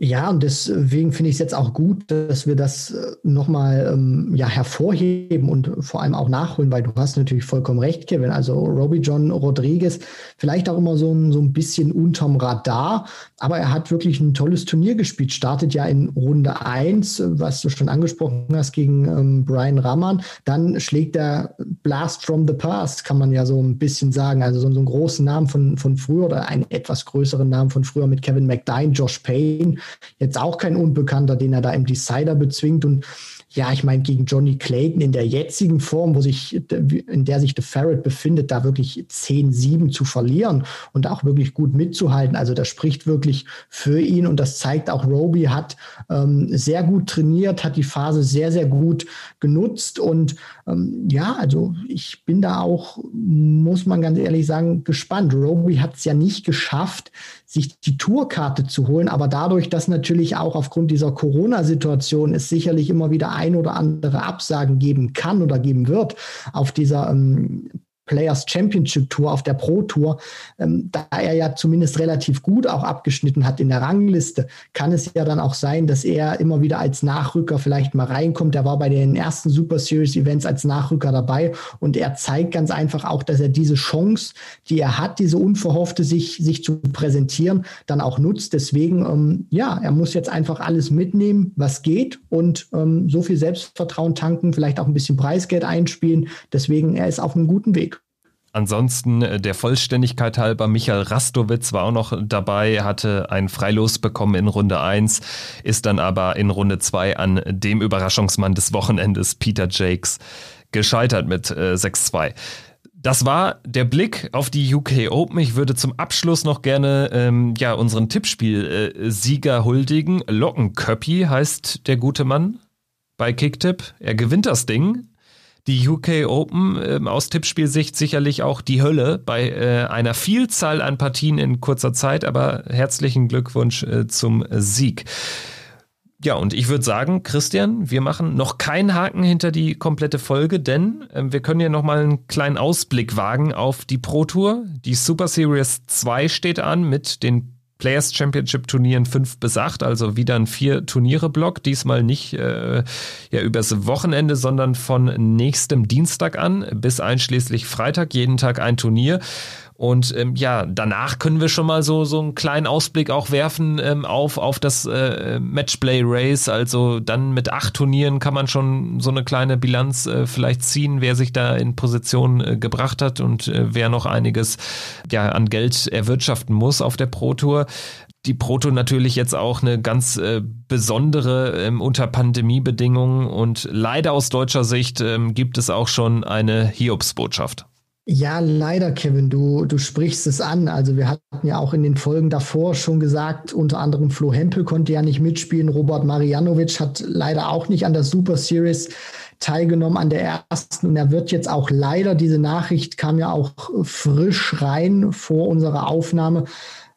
Ja, und deswegen finde ich es jetzt auch gut, dass wir das äh, nochmal ähm, ja, hervorheben und vor allem auch nachholen, weil du hast natürlich vollkommen recht, Kevin. Also Robbie John Rodriguez, vielleicht auch immer so ein, so ein bisschen unterm Radar, aber er hat wirklich ein tolles Turnier gespielt. Startet ja in Runde 1, was du schon angesprochen hast, gegen ähm, Brian Raman. Dann schlägt er Blast from the Past, kann man ja so ein bisschen sagen. Also so, so einen großen Namen von, von früher oder einen etwas größeren Namen von früher mit Kevin McDine, Josh Payne Jetzt auch kein Unbekannter, den er da im Decider bezwingt. Und ja, ich meine, gegen Johnny Clayton in der jetzigen Form, wo sich, in der sich The Ferret befindet, da wirklich 10-7 zu verlieren und auch wirklich gut mitzuhalten. Also das spricht wirklich für ihn und das zeigt auch, Roby hat ähm, sehr gut trainiert, hat die Phase sehr, sehr gut genutzt und ähm, ja, also ich bin da auch, muss man ganz ehrlich sagen, gespannt. Roby hat es ja nicht geschafft, sich die Tourkarte zu holen. Aber dadurch, dass natürlich auch aufgrund dieser Corona-Situation es sicherlich immer wieder ein oder andere Absagen geben kann oder geben wird auf dieser ähm, Players Championship Tour, auf der Pro Tour, ähm, da er ja zumindest relativ gut auch abgeschnitten hat in der Rangliste, kann es ja dann auch sein, dass er immer wieder als Nachrücker vielleicht mal reinkommt. Er war bei den ersten Super Series Events als Nachrücker dabei und er zeigt ganz einfach auch, dass er diese Chance, die er hat, diese unverhoffte, sich, sich zu präsentieren, dann auch nutzt. Deswegen, ähm, ja, er muss jetzt einfach alles mitnehmen, was geht und ähm, so viel Selbstvertrauen tanken, vielleicht auch ein bisschen Preisgeld einspielen. Deswegen, er ist auf einem guten Weg. Ansonsten äh, der Vollständigkeit halber, Michael Rastowitz war auch noch dabei, hatte ein Freilos bekommen in Runde 1, ist dann aber in Runde 2 an dem Überraschungsmann des Wochenendes, Peter Jakes, gescheitert mit äh, 6-2. Das war der Blick auf die UK Open. Ich würde zum Abschluss noch gerne ähm, ja unseren Tippspiel-Sieger äh, huldigen. Lockenköppi heißt der gute Mann bei Kicktip. Er gewinnt das Ding die UK Open äh, aus Tippspielsicht sicherlich auch die Hölle bei äh, einer Vielzahl an Partien in kurzer Zeit, aber herzlichen Glückwunsch äh, zum Sieg. Ja, und ich würde sagen, Christian, wir machen noch keinen Haken hinter die komplette Folge, denn äh, wir können ja noch mal einen kleinen Ausblick wagen auf die Pro Tour. Die Super Series 2 steht an mit den Players Championship Turnieren 5 bis 8, also wieder ein vier Turniere Block, diesmal nicht äh, ja übers Wochenende, sondern von nächstem Dienstag an bis einschließlich Freitag. Jeden Tag ein Turnier und ähm, ja, danach können wir schon mal so, so einen kleinen Ausblick auch werfen ähm, auf, auf das äh, Matchplay Race. Also dann mit acht Turnieren kann man schon so eine kleine Bilanz äh, vielleicht ziehen, wer sich da in Position äh, gebracht hat und äh, wer noch einiges ja, an Geld erwirtschaften muss auf der Pro Tour die Proto natürlich jetzt auch eine ganz äh, besondere ähm, unter Pandemiebedingungen und leider aus deutscher Sicht ähm, gibt es auch schon eine Hiobsbotschaft. Ja, leider, Kevin, du, du sprichst es an. Also wir hatten ja auch in den Folgen davor schon gesagt, unter anderem Flo Hempel konnte ja nicht mitspielen, Robert Marianovic hat leider auch nicht an der Super Series teilgenommen, an der ersten. Und er wird jetzt auch leider, diese Nachricht kam ja auch frisch rein vor unserer Aufnahme,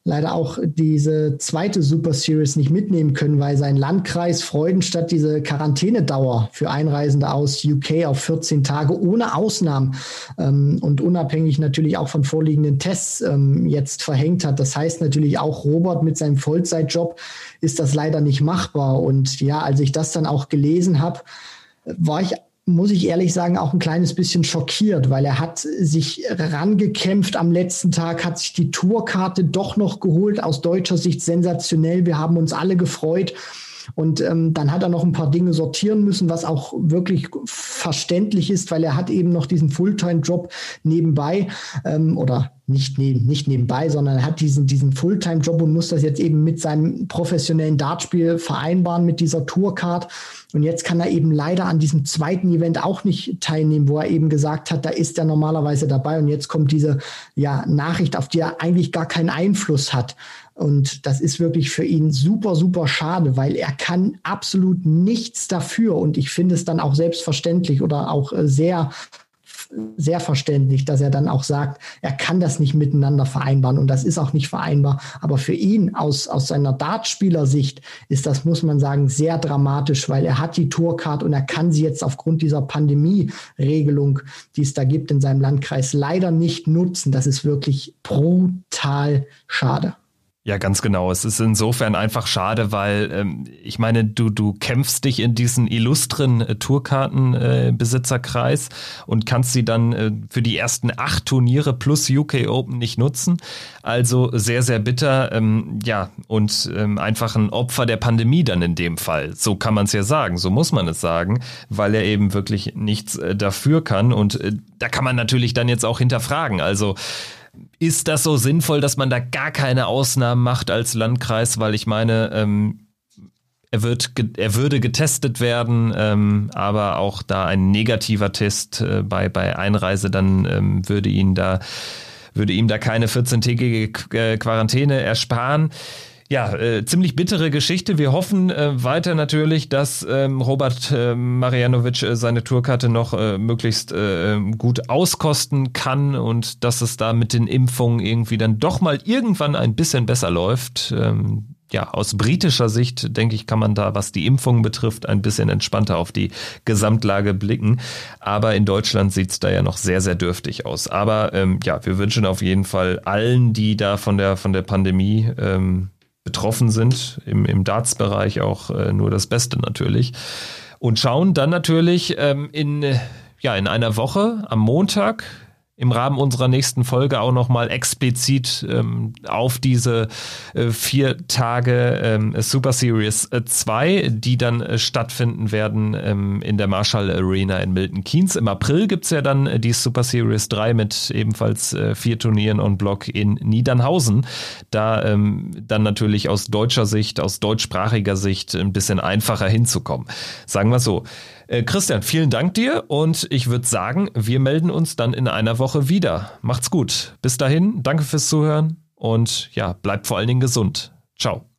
leider auch diese zweite Super Series nicht mitnehmen können, weil sein Landkreis Freudenstadt diese Quarantänedauer für Einreisende aus UK auf 14 Tage ohne Ausnahmen ähm, und unabhängig natürlich auch von vorliegenden Tests ähm, jetzt verhängt hat. Das heißt natürlich auch Robert mit seinem Vollzeitjob ist das leider nicht machbar. Und ja, als ich das dann auch gelesen habe, war ich muss ich ehrlich sagen, auch ein kleines bisschen schockiert, weil er hat sich rangekämpft am letzten Tag, hat sich die Tourkarte doch noch geholt, aus deutscher Sicht sensationell. Wir haben uns alle gefreut. Und ähm, dann hat er noch ein paar Dinge sortieren müssen, was auch wirklich verständlich ist, weil er hat eben noch diesen Fulltime-Job nebenbei ähm, oder nicht, neben, nicht nebenbei, sondern er hat diesen, diesen Fulltime-Job und muss das jetzt eben mit seinem professionellen Dartspiel vereinbaren, mit dieser Tourcard. Und jetzt kann er eben leider an diesem zweiten Event auch nicht teilnehmen, wo er eben gesagt hat, da ist er normalerweise dabei. Und jetzt kommt diese ja, Nachricht, auf die er eigentlich gar keinen Einfluss hat. Und das ist wirklich für ihn super, super schade, weil er kann absolut nichts dafür. Und ich finde es dann auch selbstverständlich oder auch äh, sehr sehr verständlich, dass er dann auch sagt, er kann das nicht miteinander vereinbaren und das ist auch nicht vereinbar. Aber für ihn aus, aus seiner Dartspielersicht ist das, muss man sagen, sehr dramatisch, weil er hat die Tourcard und er kann sie jetzt aufgrund dieser Pandemie-Regelung, die es da gibt in seinem Landkreis, leider nicht nutzen. Das ist wirklich brutal schade. Ja, ganz genau. Es ist insofern einfach schade, weil ähm, ich meine, du, du kämpfst dich in diesen illustren äh, Tourkartenbesitzerkreis äh, und kannst sie dann äh, für die ersten acht Turniere plus UK Open nicht nutzen. Also sehr, sehr bitter. Ähm, ja, und ähm, einfach ein Opfer der Pandemie dann in dem Fall. So kann man es ja sagen, so muss man es sagen, weil er eben wirklich nichts äh, dafür kann. Und äh, da kann man natürlich dann jetzt auch hinterfragen. Also ist das so sinnvoll, dass man da gar keine Ausnahmen macht als Landkreis? Weil ich meine, ähm, er wird, er würde getestet werden, ähm, aber auch da ein negativer Test äh, bei bei Einreise dann ähm, würde ihn da würde ihm da keine 14-tägige äh, Quarantäne ersparen. Ja, äh, ziemlich bittere Geschichte. Wir hoffen äh, weiter natürlich, dass ähm, Robert äh, Marianovic äh, seine Tourkarte noch äh, möglichst äh, gut auskosten kann und dass es da mit den Impfungen irgendwie dann doch mal irgendwann ein bisschen besser läuft. Ähm, ja, aus britischer Sicht, denke ich, kann man da, was die Impfungen betrifft, ein bisschen entspannter auf die Gesamtlage blicken. Aber in Deutschland sieht's da ja noch sehr, sehr dürftig aus. Aber ähm, ja, wir wünschen auf jeden Fall allen, die da von der, von der Pandemie ähm, betroffen sind, im, im Darts-Bereich auch äh, nur das Beste natürlich. Und schauen dann natürlich ähm, in, ja, in einer Woche am Montag im Rahmen unserer nächsten Folge auch nochmal explizit ähm, auf diese äh, vier Tage ähm, Super Series 2, äh, die dann äh, stattfinden werden ähm, in der Marshall Arena in Milton Keynes. Im April gibt's ja dann äh, die Super Series 3 mit ebenfalls äh, vier Turnieren on Block in Niedernhausen. Da ähm, dann natürlich aus deutscher Sicht, aus deutschsprachiger Sicht ein bisschen einfacher hinzukommen. Sagen wir so. Äh, Christian, vielen Dank dir und ich würde sagen, wir melden uns dann in einer Woche wieder. Macht's gut. Bis dahin, danke fürs Zuhören und ja, bleibt vor allen Dingen gesund. Ciao.